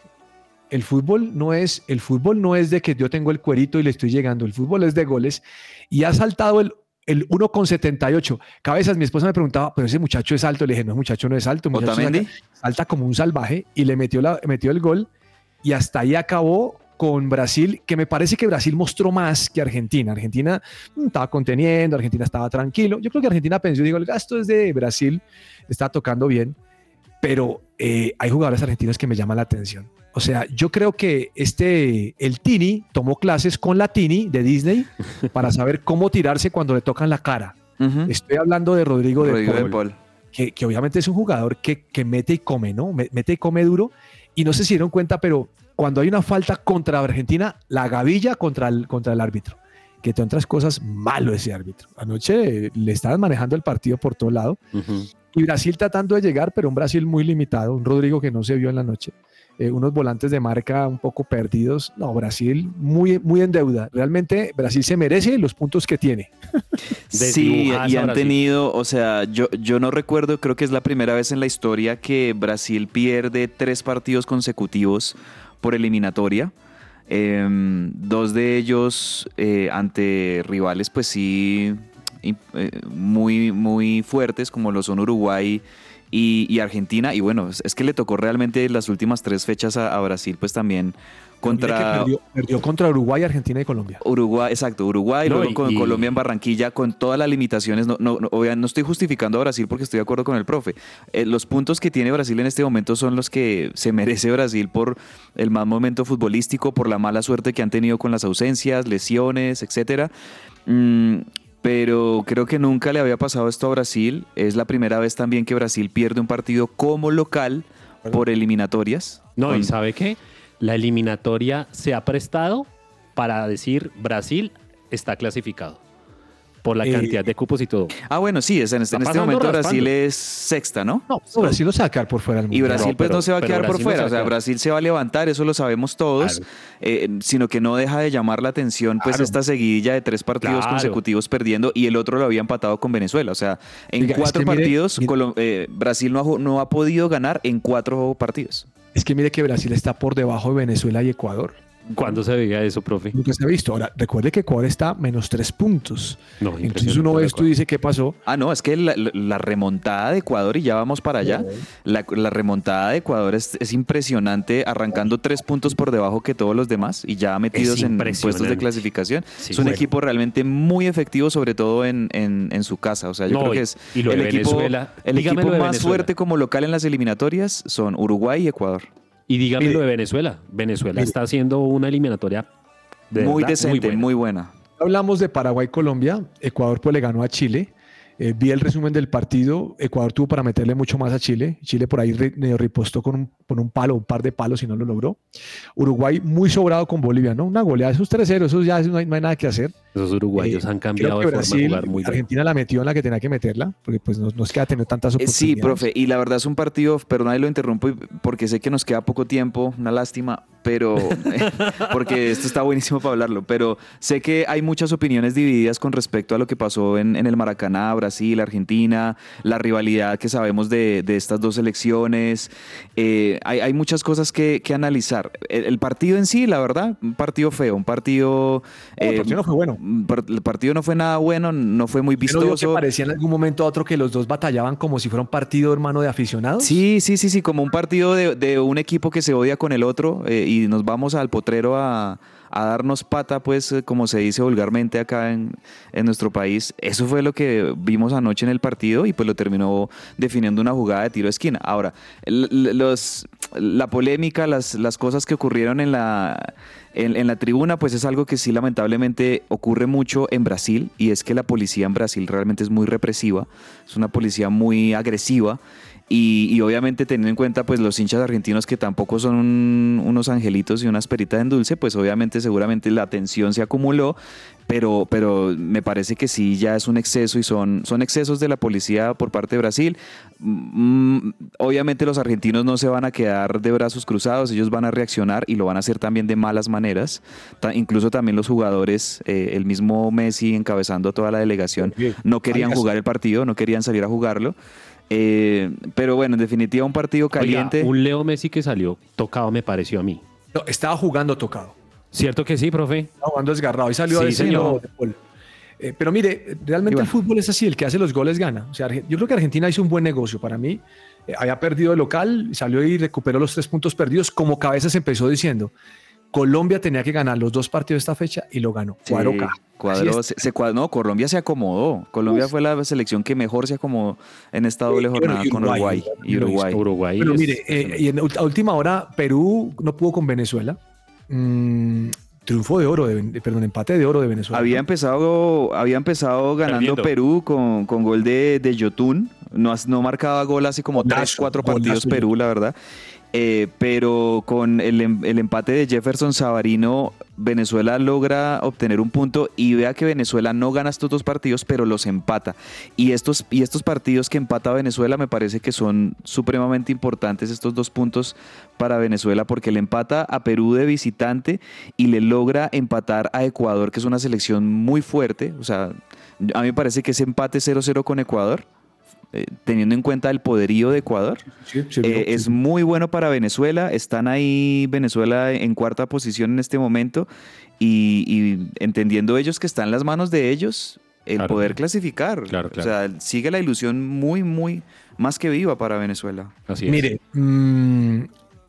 El fútbol no es, el fútbol no es de que yo tengo el cuerito y le estoy llegando. El fútbol es de goles y ha saltado el, el 1,78. Cabezas, mi esposa me preguntaba, pero ese muchacho es alto. Le dije, no, muchacho no es alto. muchacho saca- salta como un salvaje y le metió, la, metió el gol y hasta ahí acabó con Brasil, que me parece que Brasil mostró más que Argentina. Argentina mm, estaba conteniendo, Argentina estaba tranquilo. Yo creo que Argentina pensó, digo, el gasto es de Brasil, está tocando bien, pero eh, hay jugadores argentinos que me llaman la atención. O sea, yo creo que este, el Tini tomó clases con la Tini de Disney para saber cómo tirarse cuando le tocan la cara. Ujú. Estoy hablando de Rodrigo, Rodrigo de de Paul Paul. que, que obviamente es un jugador que, que mete y come, ¿no? Me- Mete y come duro. Y no sé si dieron cuenta, pero cuando hay una falta contra Argentina, la gavilla contra el, contra el árbitro. Que entre otras cosas, malo ese árbitro. Anoche le estaban manejando el partido por todo lado. Ujú. Y Brasil tratando de llegar, pero un Brasil muy limitado, un Rodrigo que no se vio en la noche. Eh, unos volantes de marca un poco perdidos. No, Brasil muy, muy en deuda. Realmente Brasil se merece los puntos que tiene. *laughs* Sí, y han tenido, o sea, yo, yo no recuerdo, creo que es la primera vez en la historia que Brasil pierde tres partidos consecutivos por eliminatoria. Em, dos de ellos eh, ante rivales, pues sí, eh, muy, muy fuertes, como lo son Uruguay y, y Argentina. Y bueno, es, es que le tocó realmente las últimas tres fechas a, a Brasil, pues también contra... perdió, perdió contra Uruguay, Argentina y Colombia. Uruguay, exacto, Uruguay, No, luego y- con y- Colombia en Barranquilla, con todas las limitaciones. No, no, no, obvia- no estoy justificando a Brasil porque estoy de acuerdo con el profe. Eh, los puntos que tiene Brasil en este momento son los que se merece Brasil por el mal momento futbolístico, por la mala suerte que han tenido con las ausencias, lesiones, etcétera. Mm, pero creo que nunca le había pasado esto a Brasil. Es la primera vez también que Brasil pierde un partido como local por eliminatorias. No, Con- y ¿sabe qué? La eliminatoria se ha prestado para decir Brasil está clasificado por la Eh, cantidad de cupos y todo. Ah, bueno, sí, es en este, Está en este momento raspando. Brasil es sexta, ¿no? No, Brasil lo sacar por fuera del Y mundo. Brasil No, pues pero- no se va a quedar por Brasil no fuera, se va o sea, a quedar. Brasil se va a levantar, eso lo sabemos todos, Claro. eh, sino que no deja de llamar la atención pues Claro. esta seguidilla de tres partidos Claro. consecutivos perdiendo y el otro lo había empatado con Venezuela, o sea, en Oiga, es cuatro que partidos mire- eh, Brasil no ha, ju- no ha podido ganar en cuatro partidos. Es que mire que Brasil está por debajo de Venezuela y Ecuador. ¿Cuándo se veía eso, profe? Nunca se ha visto. Ahora, recuerde que Ecuador está menos tres puntos. No, Entonces uno ve esto y dice, ¿qué pasó? Ah, no, es que la, remontada de Ecuador, y ya vamos para allá, la, la remontada de Ecuador es, es impresionante, arrancando tres puntos por debajo que todos los demás y ya metidos en puestos de clasificación. Sí, es un bueno. equipo realmente muy efectivo, sobre todo en, en- en su casa. O sea, yo No, creo que es y lo de el equipo, Venezuela, el equipo más Venezuela. fuerte como local en las eliminatorias son Uruguay y Ecuador. Y dígame Mire. lo de Venezuela. Venezuela Mire. está haciendo una eliminatoria de muy verdad, decente, buena. muy buena. Hablamos de Paraguay-Colombia. Ecuador pues le ganó a Chile. Eh, vi el resumen del partido. Ecuador tuvo para meterle mucho más a Chile. Chile por ahí medio ripostó con un, con un palo, un par de palos y no lo logró. Uruguay muy sobrado con Bolivia, ¿no? Una goleada, esos 3-0, esos ya no hay, no hay nada que hacer. Esos uruguayos Eh, han cambiado de forma de jugar muy bien. Argentina la metió en la que tenía que meterla, porque pues no, no es que ha tenido tantas Eh, oportunidades. Sí, profe, y la verdad es un partido, perdón, ahí lo interrumpo porque sé que nos queda poco tiempo, una lástima, pero *laughs* *laughs* porque esto está buenísimo para hablarlo, pero sé que hay muchas opiniones divididas con respecto a lo que pasó en, en el Maracaná, Brasil, Argentina, la rivalidad que sabemos de, de estas dos elecciones, eh, hay, hay muchas cosas que, que analizar. El, el partido en sí, la verdad, un partido feo, un partido... No, el eh, partido no fue bueno. El partido no fue nada bueno, no fue muy Pero digo que vistoso. parecía en algún momento a otro que los dos batallaban como si fuera un partido hermano de aficionados. Sí, sí, sí, sí, como un partido de, de un equipo que se odia con el otro eh, y nos vamos al potrero a, a darnos pata, pues eh, como se dice vulgarmente acá en, en nuestro país. Eso fue lo que vimos anoche en el partido y pues lo terminó definiendo una jugada de tiro de esquina. Ahora, los, la polémica, las, las cosas que ocurrieron en la, en, en la tribuna, pues es algo que sí lamentablemente ocurre mucho en Brasil y es que la policía en Brasil realmente es muy represiva, es una policía muy agresiva. Y, y obviamente teniendo en cuenta pues los hinchas argentinos que tampoco son un- unos angelitos y unas peritas en dulce, pues obviamente seguramente la tensión se acumuló, pero, pero me parece que sí ya es un exceso y son, son excesos de la policía por parte de Brasil. Mm, obviamente los argentinos no se van a quedar de brazos cruzados, ellos van a reaccionar y lo van a hacer también de malas maneras. Ta- incluso también los jugadores, eh, el mismo Messi encabezando toda la delegación, no querían jugar el partido, no querían salir a jugarlo. Eh, pero bueno, en definitiva un partido Oiga, caliente. un Leo Messi que salió tocado me pareció a mí. No, estaba jugando tocado. ¿Cierto que sí, profe? Estaba jugando desgarrado y salió Sí, señor. de. Eh, pero mire, realmente bueno. el fútbol es así, el que hace los goles gana. O sea, yo creo que Argentina hizo un buen negocio para mí. Eh, había perdido el local, salió y recuperó los tres puntos perdidos, como Cabezas empezó diciendo. Colombia tenía que ganar los dos partidos de esta fecha y lo ganó. Sí, Cuadró caja. cuadró, Así se, se cuadró- no, Colombia se acomodó. Colombia fue la selección que mejor se acomodó en esta doble jornada con Uruguay, Uruguay y Uruguay. Uruguay. Es- mire, eh, y en a última hora Perú no pudo con Venezuela. Mm, triunfo de oro, de, perdón, empate de oro de Venezuela. Había ¿no? empezado, había empezado ganando Perdiendo. Perú con, con gol de, de Yotun. No, has- no marcaba gol hace como Golazo, 3, 4 golazo partidos Perú, la verdad. Eh, pero con el, em- el empate de Jefferson Savarino, Venezuela logra obtener un punto y vea que Venezuela no gana estos dos partidos, pero los empata. Y estos, y estos partidos que empata Venezuela me parece que son supremamente importantes estos dos puntos para Venezuela porque le empata a Perú de visitante y le logra empatar a Ecuador, que es una selección muy fuerte. O sea, a mí me parece que ese empate 0-0 con Ecuador, eh, teniendo en cuenta el poderío de Ecuador, Sí, sí, eh, sí. es muy bueno para Venezuela. Están ahí Venezuela en cuarta posición en este momento y, y entendiendo ellos que está en las manos de ellos el Claro. poder clasificar. Claro, O sea, sigue la ilusión muy, muy más que viva para Venezuela. Así es. Mire, mm,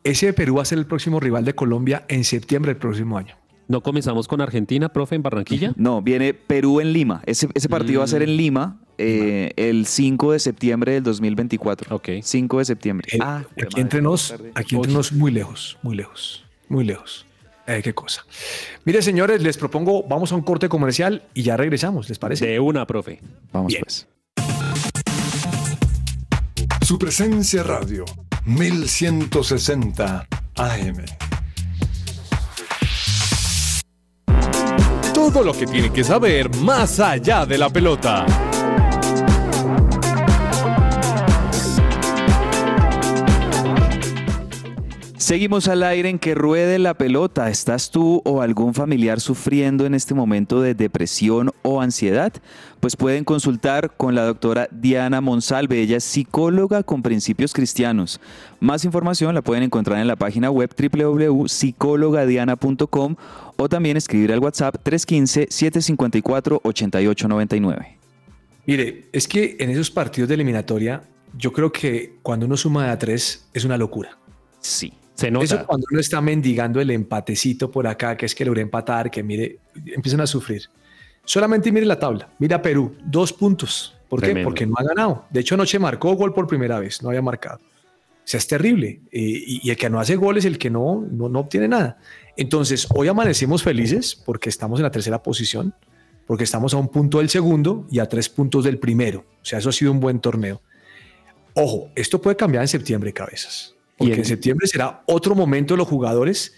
ese de Perú va a ser el próximo rival de Colombia en septiembre del próximo año. ¿No comenzamos con Argentina, profe, en Barranquilla? No, viene Perú en Lima. Ese, ese partido va a ser Mm. en Lima eh, el 5 de septiembre del 2024. Ok. 5 de septiembre. Eh, Ah, aquí entre nos, aquí entre nos, muy lejos, muy lejos, muy lejos. Eh, qué cosa. Mire, señores, les propongo, vamos a un corte comercial y ya regresamos, ¿les parece? De una, profe. Vamos Bien. pues. Su presencia radio, 1160 AM. Todo lo que tiene que saber más allá de la pelota. Seguimos al aire en que ruede la pelota. ¿Estás tú o algún familiar sufriendo en este momento de depresión o ansiedad? Pues pueden consultar con la doctora Diana Monsalve. Ella es psicóloga con principios cristianos. Más información la pueden encontrar en la página web www.psicologadiana.com o también escribir al WhatsApp 315-754-8899. Mire, es que en esos partidos de eliminatoria, yo creo que cuando uno suma de a tres es una locura. Sí. Se nota. Eso cuando uno está mendigando el empatecito por acá, que es que logré empatar, que mire, empiezan a sufrir. Solamente mire la tabla. Mira Perú, dos puntos. ¿Por qué? Tremendo. Porque no ha ganado. De hecho, anoche marcó gol por primera vez, no había marcado. O sea, es terrible. Eh, y, y el que no hace gol es el que no, no, no obtiene nada. Entonces, hoy amanecemos felices porque estamos en la tercera posición, porque estamos a un punto del segundo y a tres puntos del primero. O sea, eso ha sido un buen torneo. Ojo, esto puede cambiar en septiembre, cabezas. Porque en- en septiembre será otro momento de los jugadores.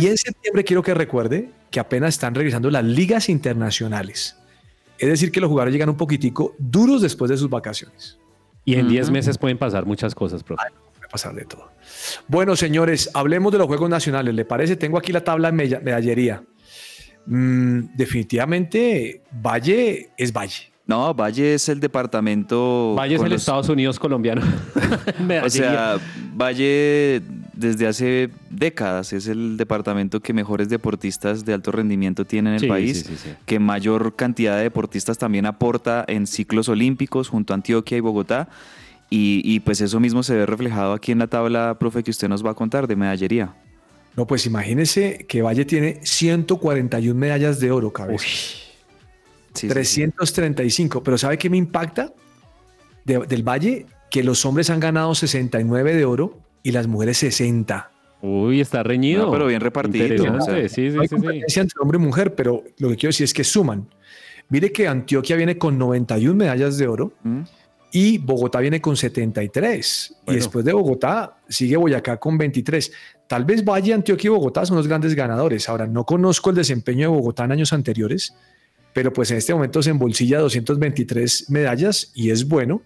Y en septiembre quiero que recuerde que apenas están regresando las ligas internacionales. Es decir, que los jugadores llegan un poquitico duros después de sus vacaciones. Y en 10 meses pueden pasar muchas cosas, profe. A pasar de todo. Bueno, señores, hablemos de los Juegos Nacionales. ¿Le parece? Tengo aquí la tabla de meda- medallería. Mm, definitivamente, Valle es Valle. No, Valle es el departamento. Valle es el los- Estados Unidos colombiano. *laughs* O sea, Valle desde hace décadas es el departamento que mejores deportistas de alto rendimiento tiene en el Sí, país, sí, sí, sí. que mayor cantidad de deportistas también aporta en ciclos olímpicos junto a Antioquia y Bogotá. Y, y, pues eso mismo se ve reflejado aquí en la tabla, profe, que usted nos va a contar de medallería. No, pues imagínense que Valle tiene 141 medallas de oro, cabeza. Sí, sí, sí. 335. Pero ¿sabe qué me impacta de- del Valle? Que los hombres han ganado 69 de oro y las mujeres 60. Uy, está reñido. No, pero bien repartido, o sea, sí, No hay sí, sí, sí. competencia entre hombre y mujer, pero lo que quiero decir es que suman. Mire que Antioquia viene con 91 medallas de oro ¿Mm? y Bogotá viene con 73. Y Bueno. después de Bogotá sigue Boyacá con 23. Tal vez Valle, Antioquia y Bogotá son los grandes ganadores. Ahora, no conozco el desempeño de Bogotá en años anteriores, pero pues en este momento se embolsilla 223 medallas y es bueno.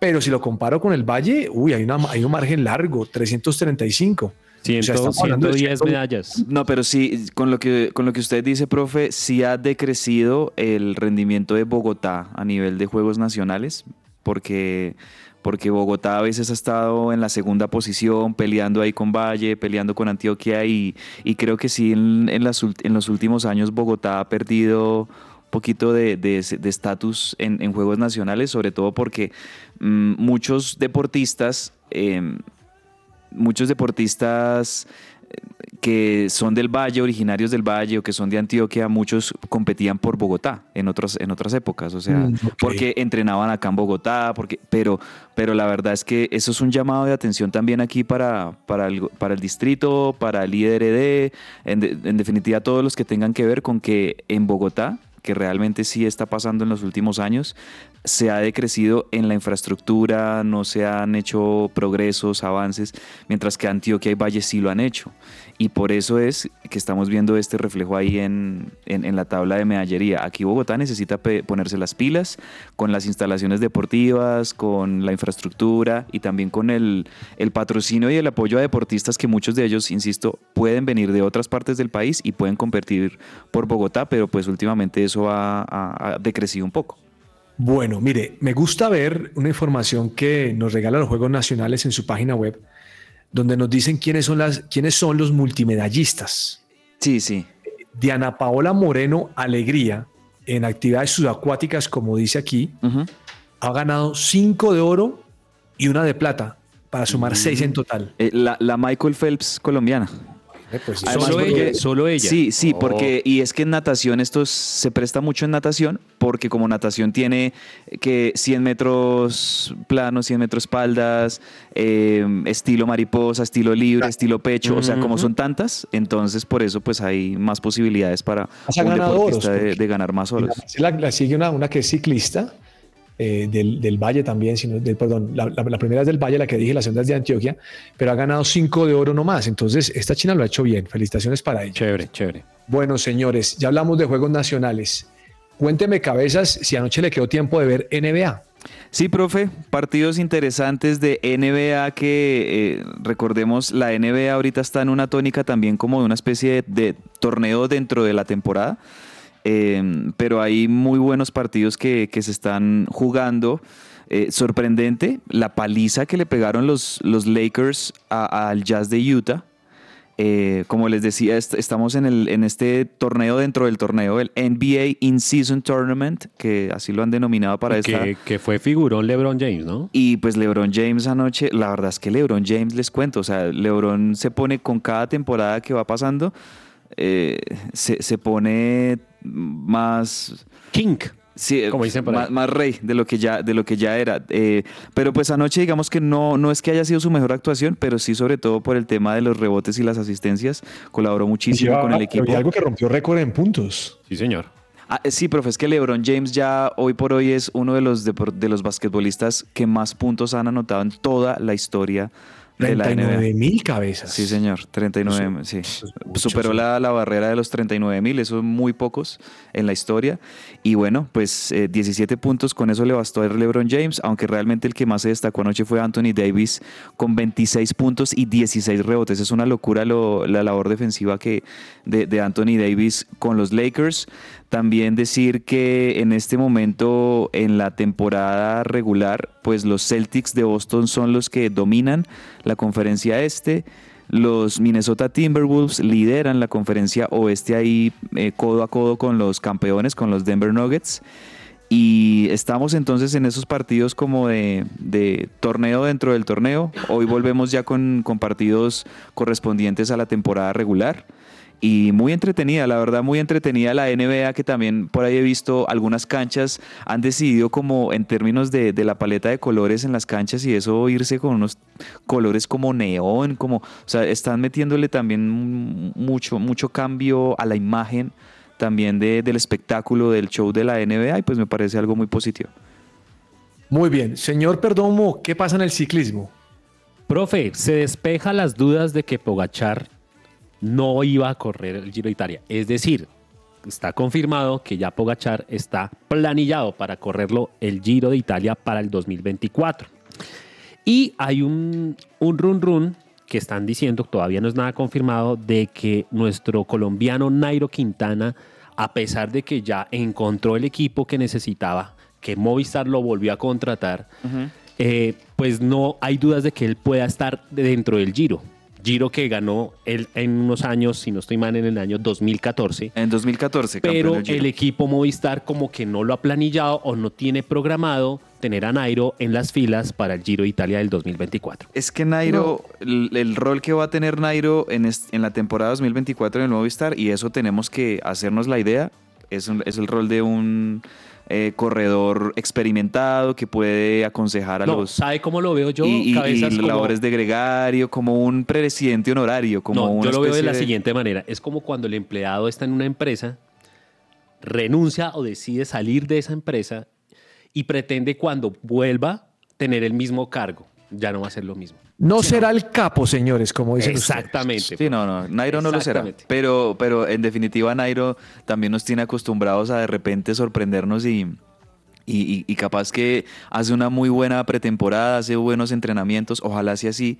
Pero si lo comparo con el Valle, uy, hay, una, hay un margen largo, 335. Ciento- O sea, estamos hablando de 110 ciento- medallas. No, pero sí, con lo que con lo que usted dice, profe, sí ha decrecido el rendimiento de Bogotá a nivel de juegos nacionales, porque porque Bogotá a veces ha estado en la segunda posición, peleando ahí con Valle, peleando con Antioquia y, y creo que sí en, en las en los últimos años Bogotá ha perdido poquito de de- de estatus en, en juegos nacionales, sobre todo porque mm, muchos deportistas em, muchos deportistas eh, que son del Valle, originarios del Valle o que son de Antioquia, muchos competían por Bogotá en otras, en otras épocas, o sea, Mm, porque entrenaban acá en Bogotá, porque, pero, pero la verdad es que eso es un llamado de atención también aquí para, para, el, para el distrito, para el IDRD, en, de- en definitiva todos los que tengan que ver con que en Bogotá, que realmente sí está pasando en los últimos años, se ha decrecido en la infraestructura, no se han hecho progresos, avances, mientras que Antioquia y Valle sí lo han hecho. Y por eso es que estamos viendo este reflejo ahí en, en- la tabla de medallería. Aquí Bogotá necesita ponerse las pilas con las instalaciones deportivas, con la infraestructura y también con el, el patrocinio y el apoyo a deportistas que muchos de ellos, insisto, pueden venir de otras partes del país y pueden competir por Bogotá, pero pues últimamente eso ha- ha- ha decrecido un poco. Bueno, mire, me gusta ver una información que nos regala los Juegos Nacionales en su página web, donde nos dicen quiénes son, las, quiénes son los multimedallistas. Sí, sí. Diana Paola Moreno Alegría, en actividades subacuáticas, como dice aquí, ha ganado cinco de oro y una de plata, para sumar seis en total. Eh, la, la Michael Phelps colombiana. Eh, pues, Además, Solo porque- ella, solo ella. Sí, sí, Oh. porque y es que en natación esto es- se presta mucho en natación porque como natación tiene que 100 metros planos, 100 metros espaldas, eh, estilo mariposa, estilo libre, estilo pecho, o sea, como son tantas, entonces por eso pues hay más posibilidades para un deportista oros, de, porque- de ganar más oros. La, la sigue una, una que es ciclista eh, del, del Valle también, sino del, perdón, la, la- la primera es del Valle, la que dije, la segunda es de Antioquia, pero ha ganado cinco de oro nomás. Entonces, esta China lo ha hecho bien. Felicitaciones para ella. Chévere, chévere. Bueno, señores, ya hablamos de Juegos Nacionales. Cuénteme, cabezas, si anoche le quedó tiempo de ver NBA. Sí, profe, partidos interesantes de NBA que eh, recordemos, la NBA ahorita está en una tónica también como de una especie de, de torneo dentro de la temporada, Eh, pero hay muy buenos partidos que, que se están jugando. Eh, sorprendente la paliza que le pegaron los, los Lakers al Jazz de Utah. Eh, como les decía, est- estamos en, el, en este torneo dentro del torneo, el NBA In-Season Tournament, que así lo han denominado para esta, Que, que fue figurón LeBron James, ¿no? y pues LeBron James anoche, la verdad es que LeBron James les cuento, o sea, LeBron se pone con cada temporada que va pasando, eh, se, se pone más... King. Sí, Como dicen por ahí. más, más rey de lo que ya, de lo que ya era. Eh, pero pues anoche digamos que no, no es que haya sido su mejor actuación, pero sí sobre todo por el tema de los rebotes y las asistencias, colaboró muchísimo Lleva- con el pero equipo. hay algo que rompió récord en puntos. Sí, señor. Ah, eh, sí, profe, es que LeBron James ya hoy por hoy es uno de los, de los basquetbolistas que más puntos han anotado en toda la historia de la 39 NBA. mil cabezas. Sí, señor, 39, sí. mucho, Superó sí. la, la barrera de los 39 mil, eso muy pocos en la historia. Y bueno, pues eh, 17 puntos, con eso le bastó a LeBron James, aunque realmente el que más se destacó anoche fue Anthony Davis con 26 puntos y 16 rebotes. Es una locura lo- la labor defensiva que de, de Anthony Davis con los Lakers. También decir que en este momento en la temporada regular, pues los Celtics de Boston son los que dominan la conferencia este. Los Minnesota Timberwolves lideran la conferencia oeste ahí eh, codo a codo con los campeones, con los Denver Nuggets. Y estamos entonces en esos partidos como de, torneo dentro del torneo. Hoy volvemos ya con partidos correspondientes a la temporada regular. Y muy entretenida, la verdad, muy entretenida la NBA, que también por ahí he visto algunas canchas han decidido como en términos de, de la paleta de colores en las canchas y eso irse con unos colores como neón, como, o sea, están metiéndole también mucho, mucho cambio a la imagen también de- del espectáculo del show de la NBA y pues me parece algo muy positivo. Muy bien. Señor Perdomo, ¿qué pasa en el ciclismo? Profe, se despeja las dudas de que Pogachar no iba a correr el Giro de Italia. Es decir, está confirmado que ya Pogachar está planillado para correrlo el Giro de Italia para el 2024. Y hay un, un run run que están diciendo, todavía no es nada confirmado, de que nuestro colombiano Nairo Quintana, a pesar de que ya encontró el equipo que necesitaba, que Movistar lo volvió a contratar, eh, pues no hay dudas de que él pueda estar dentro del Giro. Giro que ganó él en unos años, si no estoy mal, en el año 2014. En 2014, campeón Pero del Giro. el equipo Movistar como que no lo ha planillado o no tiene programado tener a Nairo en las filas para el Giro de Italia del 2024. Es que Nairo, el, el rol que va a tener Nairo en, est- en la temporada 2024 en el Movistar, y eso tenemos que hacernos la idea, es, un- es el rol de un eh, corredor experimentado que puede aconsejar a No, los... ¿sabe cómo lo veo yo? y, y- como- labores de gregario, como un presidente honorario, como no, una yo lo veo de la siguiente manera. Es como cuando el empleado está en una empresa, renuncia o decide salir de esa empresa y pretende cuando vuelva tener el mismo cargo. Ya no va a ser lo mismo. No será el capo, señores, como dicen ustedes. Exactamente. Sí, no, no, Nairo no lo será. Pero, pero en definitiva, Nairo también nos tiene acostumbrados a de repente sorprendernos y, y, y- y capaz que hace una muy buena pretemporada, hace buenos entrenamientos, ojalá sea así.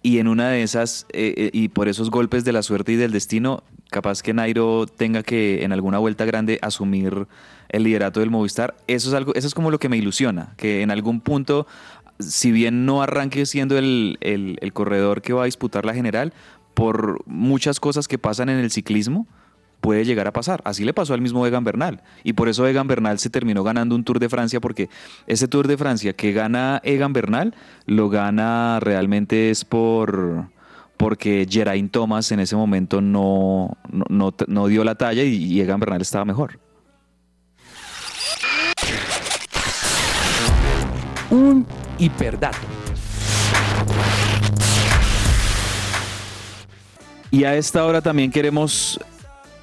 Y en una de esas, eh, eh, y por esos golpes de la suerte y del destino, capaz que Nairo tenga que en alguna vuelta grande asumir el liderato del Movistar. Eso es algo, eso es como lo que me ilusiona, que en algún punto, si bien no arranque siendo el, el- corredor que va a disputar la general, por muchas cosas que pasan en el ciclismo, puede llegar a pasar. Así le pasó al mismo Egan Bernal. Y por eso Egan Bernal se terminó ganando un Tour de Francia, porque ese Tour de Francia que gana Egan Bernal, lo gana realmente es por porque Geraint Thomas en ese momento no, no, no- no dio la talla y, y Egan Bernal estaba mejor. Un hiperdato. Y a esta hora también queremos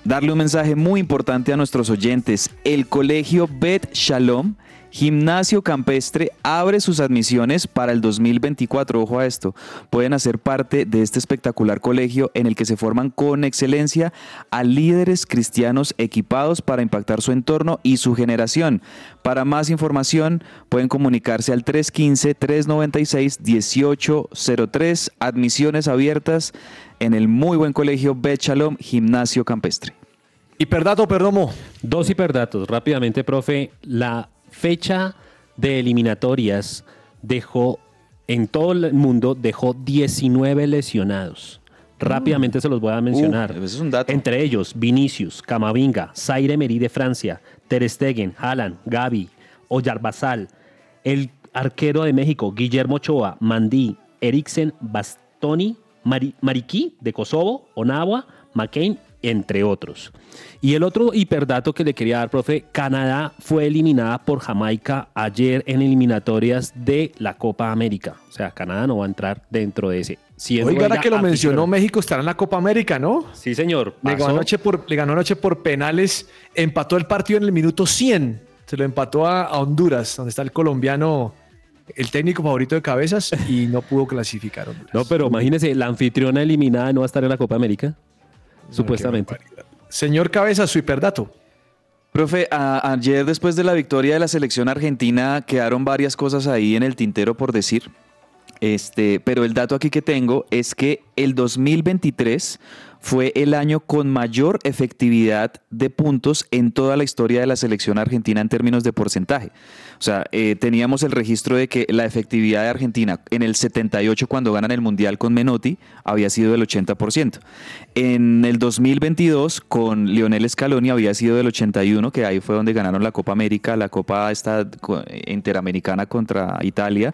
darle un mensaje muy importante a nuestros oyentes. El colegio Bet Shalom, gimnasio campestre, abre sus admisiones para el 2024. Ojo a esto. Pueden hacer parte de este espectacular colegio en el que se forman con excelencia a líderes cristianos equipados para impactar su entorno y su generación. Para más información pueden comunicarse al 315-396-1803. Admisiones abiertas en el muy buen colegio Bet Shalom Gimnasio Campestre. Hiperdato, Perdomo. Dos hiperdatos. Rápidamente, profe. La fecha de eliminatorias dejó, en todo el mundo, dejó 19 lesionados. Rápidamente se los voy a mencionar. Uh, es un dato. Entre ellos, Vinicius, Camavinga, Zaire Emery de Francia, Ter Stegen, Haaland, Gavi, Oyarbazal, el arquero de México, Guillermo Ochoa, Mandí, Eriksen, Bastoni, Mari- Mariquí de Kosovo, Onagua, McCain, entre otros. Y el otro hiperdato que le quería dar, profe, Canadá fue eliminada por Jamaica ayer en eliminatorias de la Copa América. O sea, Canadá no va a entrar dentro de ese. Siendo Oiga, ahora que lo mencionó, México estará en la Copa América, ¿no? Sí, señor. Le ganó, anoche por, le ganó anoche por penales, empató el partido en el minuto 100, se lo empató a, a Honduras, donde está el colombiano, el técnico favorito de cabezas, y no pudo clasificar Honduras. No, pero imagínese, la anfitriona eliminada no va a estar en la Copa América. Supuestamente. Señor Cabezas, su hiperdato. Profe, a- ayer después de la victoria de la selección argentina quedaron varias cosas ahí en el tintero por decir. Este, pero el dato aquí que tengo es que el 2023 fue el año con mayor efectividad de puntos en toda la historia de la selección argentina en términos de porcentaje. O sea, eh, teníamos el registro de que la efectividad de Argentina en el 78 cuando ganan el Mundial con Menotti había sido del 80%. En el 2022 con Lionel Scaloni había sido del 81, que ahí fue donde ganaron la Copa América, la Copa esta interamericana contra Italia.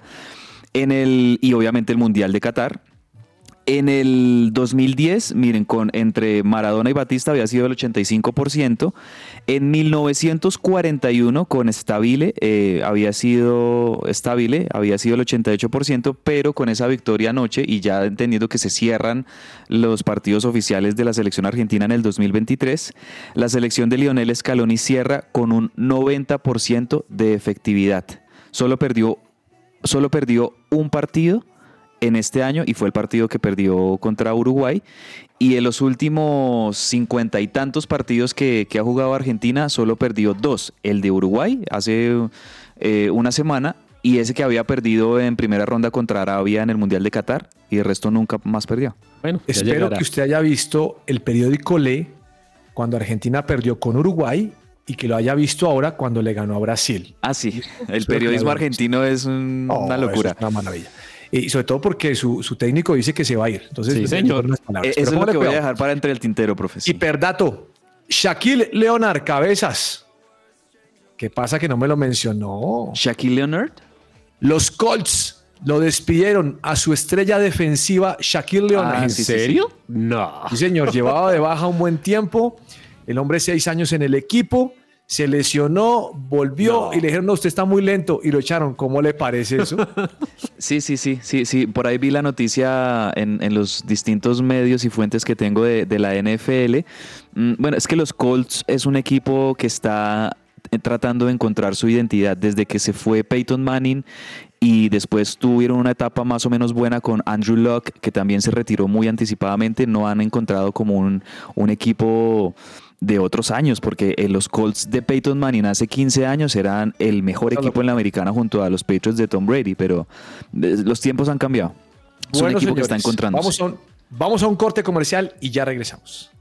En el, y obviamente el Mundial de Qatar. En el 2010, miren, con, entre Maradona y Batista había sido el 85%. En 1941, con Stabile, eh, había sido Stabile, había sido el 88%, pero con esa victoria anoche y ya entendiendo que se cierran los partidos oficiales de la selección argentina en el 2023, la selección de Lionel Scaloni cierra con un 90% de efectividad. Solo perdió, solo perdió un partido en este año y fue el partido que perdió contra Uruguay. Y en los últimos cincuenta y tantos partidos que, que ha jugado Argentina, solo perdió dos. El de Uruguay hace eh, una semana y ese que había perdido en primera ronda contra Arabia en el Mundial de Qatar y el resto nunca más perdió. Bueno, Espero llegará. que usted haya visto el periódico Le cuando Argentina perdió con Uruguay y que lo haya visto ahora cuando le ganó a Brasil. Ah, sí. El periodismo argentino es un- Oh, una locura. es una maravilla. Y sobre todo porque su, su técnico dice que se va a ir. Entonces, Sí, señor. palabras. Eh, Pero Eso es lo que voy a dejar para entre el tintero, profesor. Hiperdato. Shaquille Leonard, cabezas. ¿Qué pasa que no me lo mencionó? Shaquille Leonard. Los Colts lo despidieron a su estrella defensiva, Shaquille Leonard. Ah, ¿En sí, sí, serio? No. Sí, señor, llevaba de baja un buen tiempo. El hombre seis años en el equipo, se lesionó, volvió y le dijeron, no, usted está muy lento y lo echaron. ¿Cómo le parece eso? *laughs* Sí, sí, sí, sí, sí. Por ahí vi la noticia en, en los distintos medios y fuentes que tengo de, de la NFL. Mm, Bueno, es que los Colts es un equipo que está eh, tratando de encontrar su identidad desde que se fue Peyton Manning y después tuvieron una etapa más o menos buena con Andrew Luck, que también se retiró muy anticipadamente. No han encontrado como un, un equipo de otros años, porque eh, los Colts de Peyton Manning hace 15 años eran el mejor equipo en la americana junto a los Patriots de Tom Brady, pero eh, los tiempos han cambiado. Es un Bueno, equipo que está encontrando. Vamos a, un, vamos a un corte comercial y ya regresamos.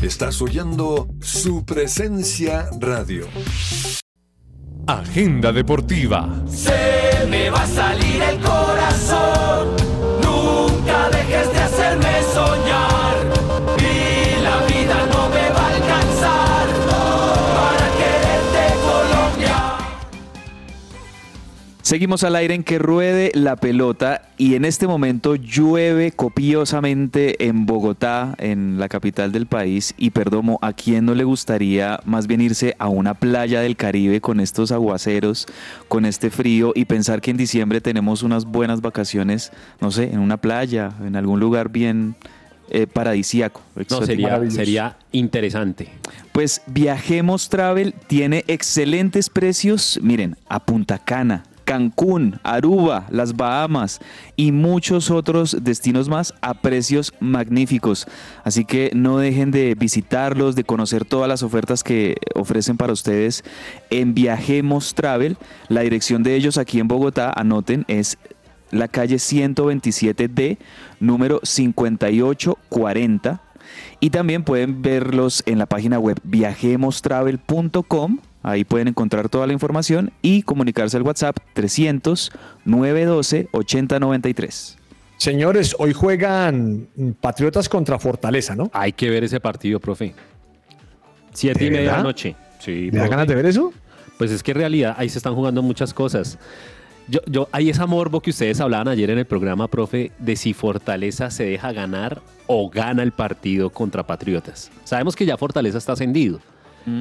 Estás oyendo su presencia radio. Agenda deportiva. Se me va a salir el corazón. Seguimos al aire en que ruede la pelota y en este momento llueve copiosamente en Bogotá, en la capital del país. Y Perdomo, ¿a quién no le gustaría más bien irse a una playa del Caribe con estos aguaceros, con este frío y pensar que en diciembre tenemos unas buenas vacaciones, no sé, en una playa, en algún lugar bien eh, paradisíaco? No, sería, sería interesante. Pues Viajemos Travel tiene excelentes precios, miren, a Punta Cana, Cancún, Aruba, las Bahamas y muchos otros destinos más a precios magníficos. Así que no dejen de visitarlos, de conocer todas las ofertas que ofrecen para ustedes en Viajemos Travel. La dirección de ellos aquí en Bogotá, anoten, es la calle 127D, número 5840. Y también pueden verlos en la página web viajemostravel.com. Ahí pueden encontrar toda la información y comunicarse al WhatsApp 300 912 8093. Señores, hoy juegan Patriotas contra Fortaleza, ¿no? Hay que ver ese partido, profe. Siete ¿De y media de la noche. Sí, ¿Me da ganas de ver eso? Pues es que en realidad ahí se están jugando muchas cosas. Yo, yo, hay esa morbo que ustedes hablaban ayer en el programa, profe, de si Fortaleza se deja ganar o gana el partido contra Patriotas. Sabemos que ya Fortaleza está ascendido,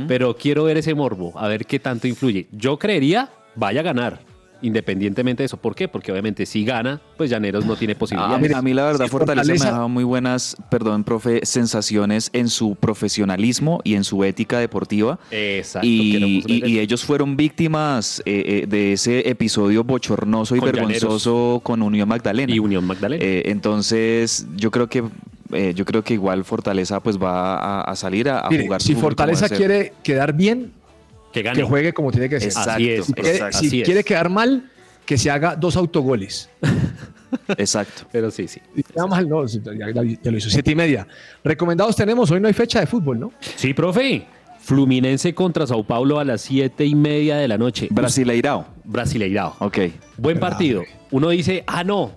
pero quiero ver ese morbo, a ver qué tanto influye. Yo creería, vaya a ganar, independientemente de eso. ¿Por qué? Porque obviamente si gana, pues Llaneros no tiene A posibilidades. mí, a mí la verdad Fortaleza, me ha dado muy buenas, perdón, profe, sensaciones en su profesionalismo y en su ética deportiva. Exacto. Y, ellos fueron víctimas eh, eh, de ese episodio bochornoso y Con vergonzoso con Unión Magdalena. y Unión Magdalena. Eh, entonces, yo creo que eh, yo creo que igual Fortaleza pues va a, a salir a, a Mire, jugar. su si Fortaleza quiere quedar bien, que gane. que juegue como tiene que ser. Exacto, Así es. Si quiere, exacto. si Así es. quiere quedar mal, que se haga dos autogoles. *laughs* Exacto. Pero sí, sí. Nada más, no, ya, ya- ya lo hizo siete y media. Recomendados tenemos, hoy no hay fecha de fútbol, ¿no? Sí, profe. Fluminense contra Sao Paulo a las siete y media de la noche. Brasileirao. Brasileirao. Ok. Buen partido. Uno dice, ah, no.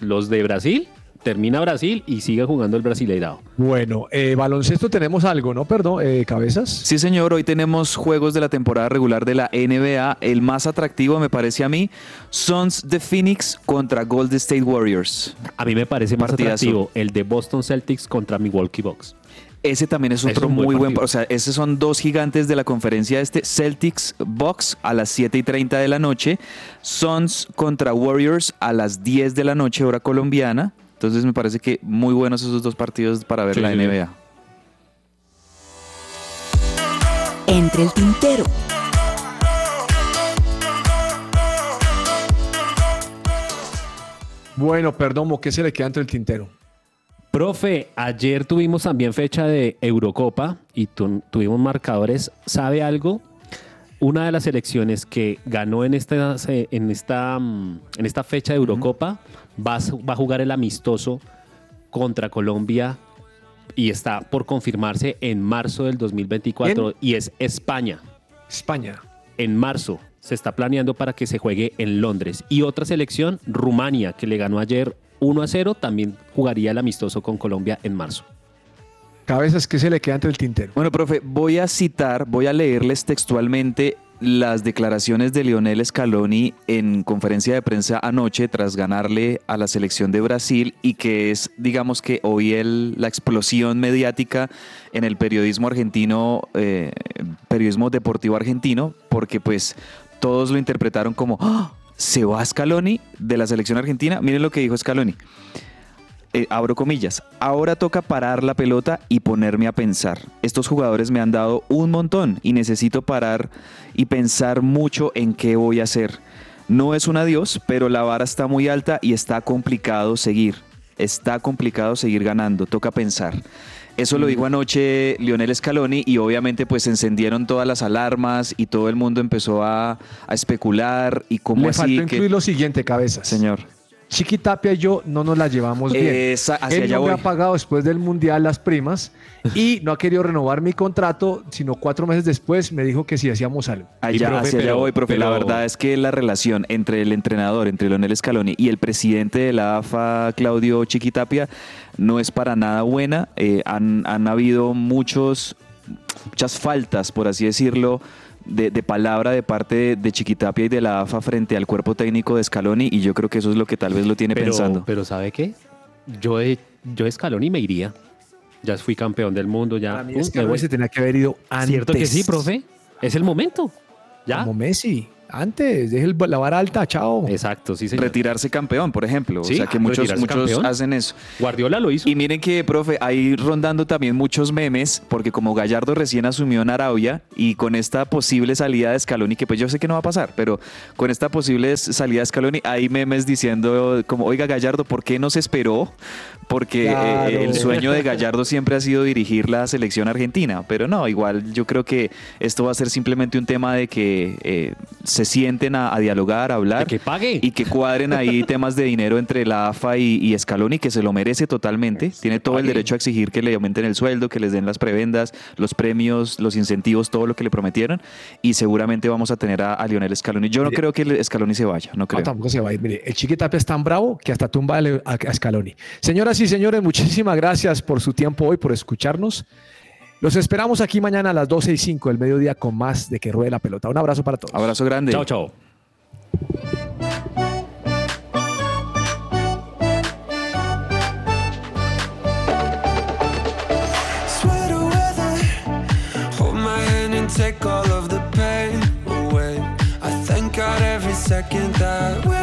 Los de Brasil, termina Brasil y sigue jugando el Brasileirao. Bueno, eh, baloncesto tenemos algo, ¿no? Perdón, eh, cabezas. Sí, señor, hoy tenemos juegos de la temporada regular de la NBA. El más atractivo, me parece a mí, Suns de Phoenix contra Golden State Warriors. A mí me parece más Partidazo. atractivo el de Boston Celtics contra Milwaukee Bucks. Ese también es otro muy buen. O sea, esos son dos gigantes de la conferencia este. Celtics Bucks a las 7 y 30 de la noche. Suns contra Warriors a las 10 de la noche, hora colombiana. Entonces me parece que muy buenos esos dos partidos para ver Sí, la sí, NBA. Entre el tintero. Bueno, perdón, ¿qué se le queda entre el tintero? Profe, ayer tuvimos también fecha de Eurocopa y tu- tuvimos marcadores. ¿Sabe algo? Una de las selecciones que ganó en esta, en esta, en esta fecha de Eurocopa va, a, va a jugar el amistoso contra Colombia y está por confirmarse en marzo del 2024 y es España. España. En marzo se está planeando para que se juegue en Londres. Y otra selección, Rumania, que le ganó ayer 1 a 0, también jugaría el amistoso con Colombia en marzo. Cabezas, ¿qué se le queda entre el tintero? Bueno, profe, voy a citar, voy a leerles textualmente las declaraciones de Lionel Scaloni en conferencia de prensa anoche tras ganarle a la selección de Brasil y que es, digamos que hoy el, la explosión mediática en el periodismo argentino, eh, periodismo deportivo argentino, porque pues todos lo interpretaron como, "Ah, ¿se va Scaloni de la selección argentina? Miren lo que dijo Scaloni. Eh, abro comillas, ahora toca parar la pelota y ponerme a pensar. Estos jugadores me han dado un montón y necesito parar y pensar mucho en qué voy a hacer. No es un adiós, pero la vara está muy alta y está complicado seguir. Está complicado seguir ganando, toca pensar. Eso lo dijo anoche Lionel Scaloni y obviamente pues se encendieron todas las alarmas y todo el mundo empezó a, a especular y cómo Le así faltó que- incluir lo siguiente, cabezas. Señor. Chiqui Tapia y yo no nos la llevamos bien. Esa- hacia Él allá no me ha pagado después del Mundial las primas y *laughs* no ha querido renovar mi contrato, sino cuatro meses después me dijo que si hacíamos algo. Allá, profe, hacia allá pero- voy, profe. La verdad es que la relación entre el entrenador, entre Leonel Scaloni y el presidente de la AFA, Claudio Chiquitapia, no es para nada buena. Eh, han, han habido muchos, muchas faltas, por así decirlo, de, de palabra de parte de, de Chiquitapia y de la AFA frente al cuerpo técnico de Scaloni y yo creo que eso es lo que tal vez lo tiene Pero, pensando. pero ¿sabe qué? Yo de, yo de Scaloni me iría. Ya fui campeón del mundo, ya. Para mí voy. se tenía que haber ido antes. ¿Cierto que sí, profe? Es el momento. Ya. Como Messi. Antes, deje el- la vara alta, chao. Exacto, sí, señor. Retirarse campeón, por ejemplo. Sí, o sea que muchos, muchos campeón. hacen eso. Guardiola lo hizo. Y miren que, profe, ahí rondando también muchos memes, porque como Gallardo recién asumió en Arabia y con esta posible salida de Scaloni, que pues yo sé que no va a pasar, pero con esta posible salida de Scaloni, hay memes diciendo como, oiga Gallardo, ¿por qué no se esperó? Porque eh, el sueño de Gallardo siempre ha sido dirigir la selección argentina, pero no, igual yo creo que esto va a ser simplemente un tema de que eh, se sienten a, a dialogar, a hablar que pague. y que cuadren ahí *laughs* temas de dinero entre la AFA y, y Scaloni, que se lo merece totalmente. Tiene todo el pague. derecho a exigir que le aumenten el sueldo, que les den las prebendas, los premios, los incentivos, todo lo que le prometieron. Y seguramente vamos a tener a, a Lionel Scaloni. Yo no creo que el Scaloni se vaya, no No, creo. tampoco se va a ir. Mire, el Chiqui Tapia es tan bravo que hasta tumba a Scaloni. Señoras y señores, muchísimas gracias por su tiempo hoy, por escucharnos. Los esperamos aquí mañana a las 12 y 5 del mediodía con más de que ruede la pelota. Un abrazo para todos. Abrazo grande. Chao, chao. Weather, hold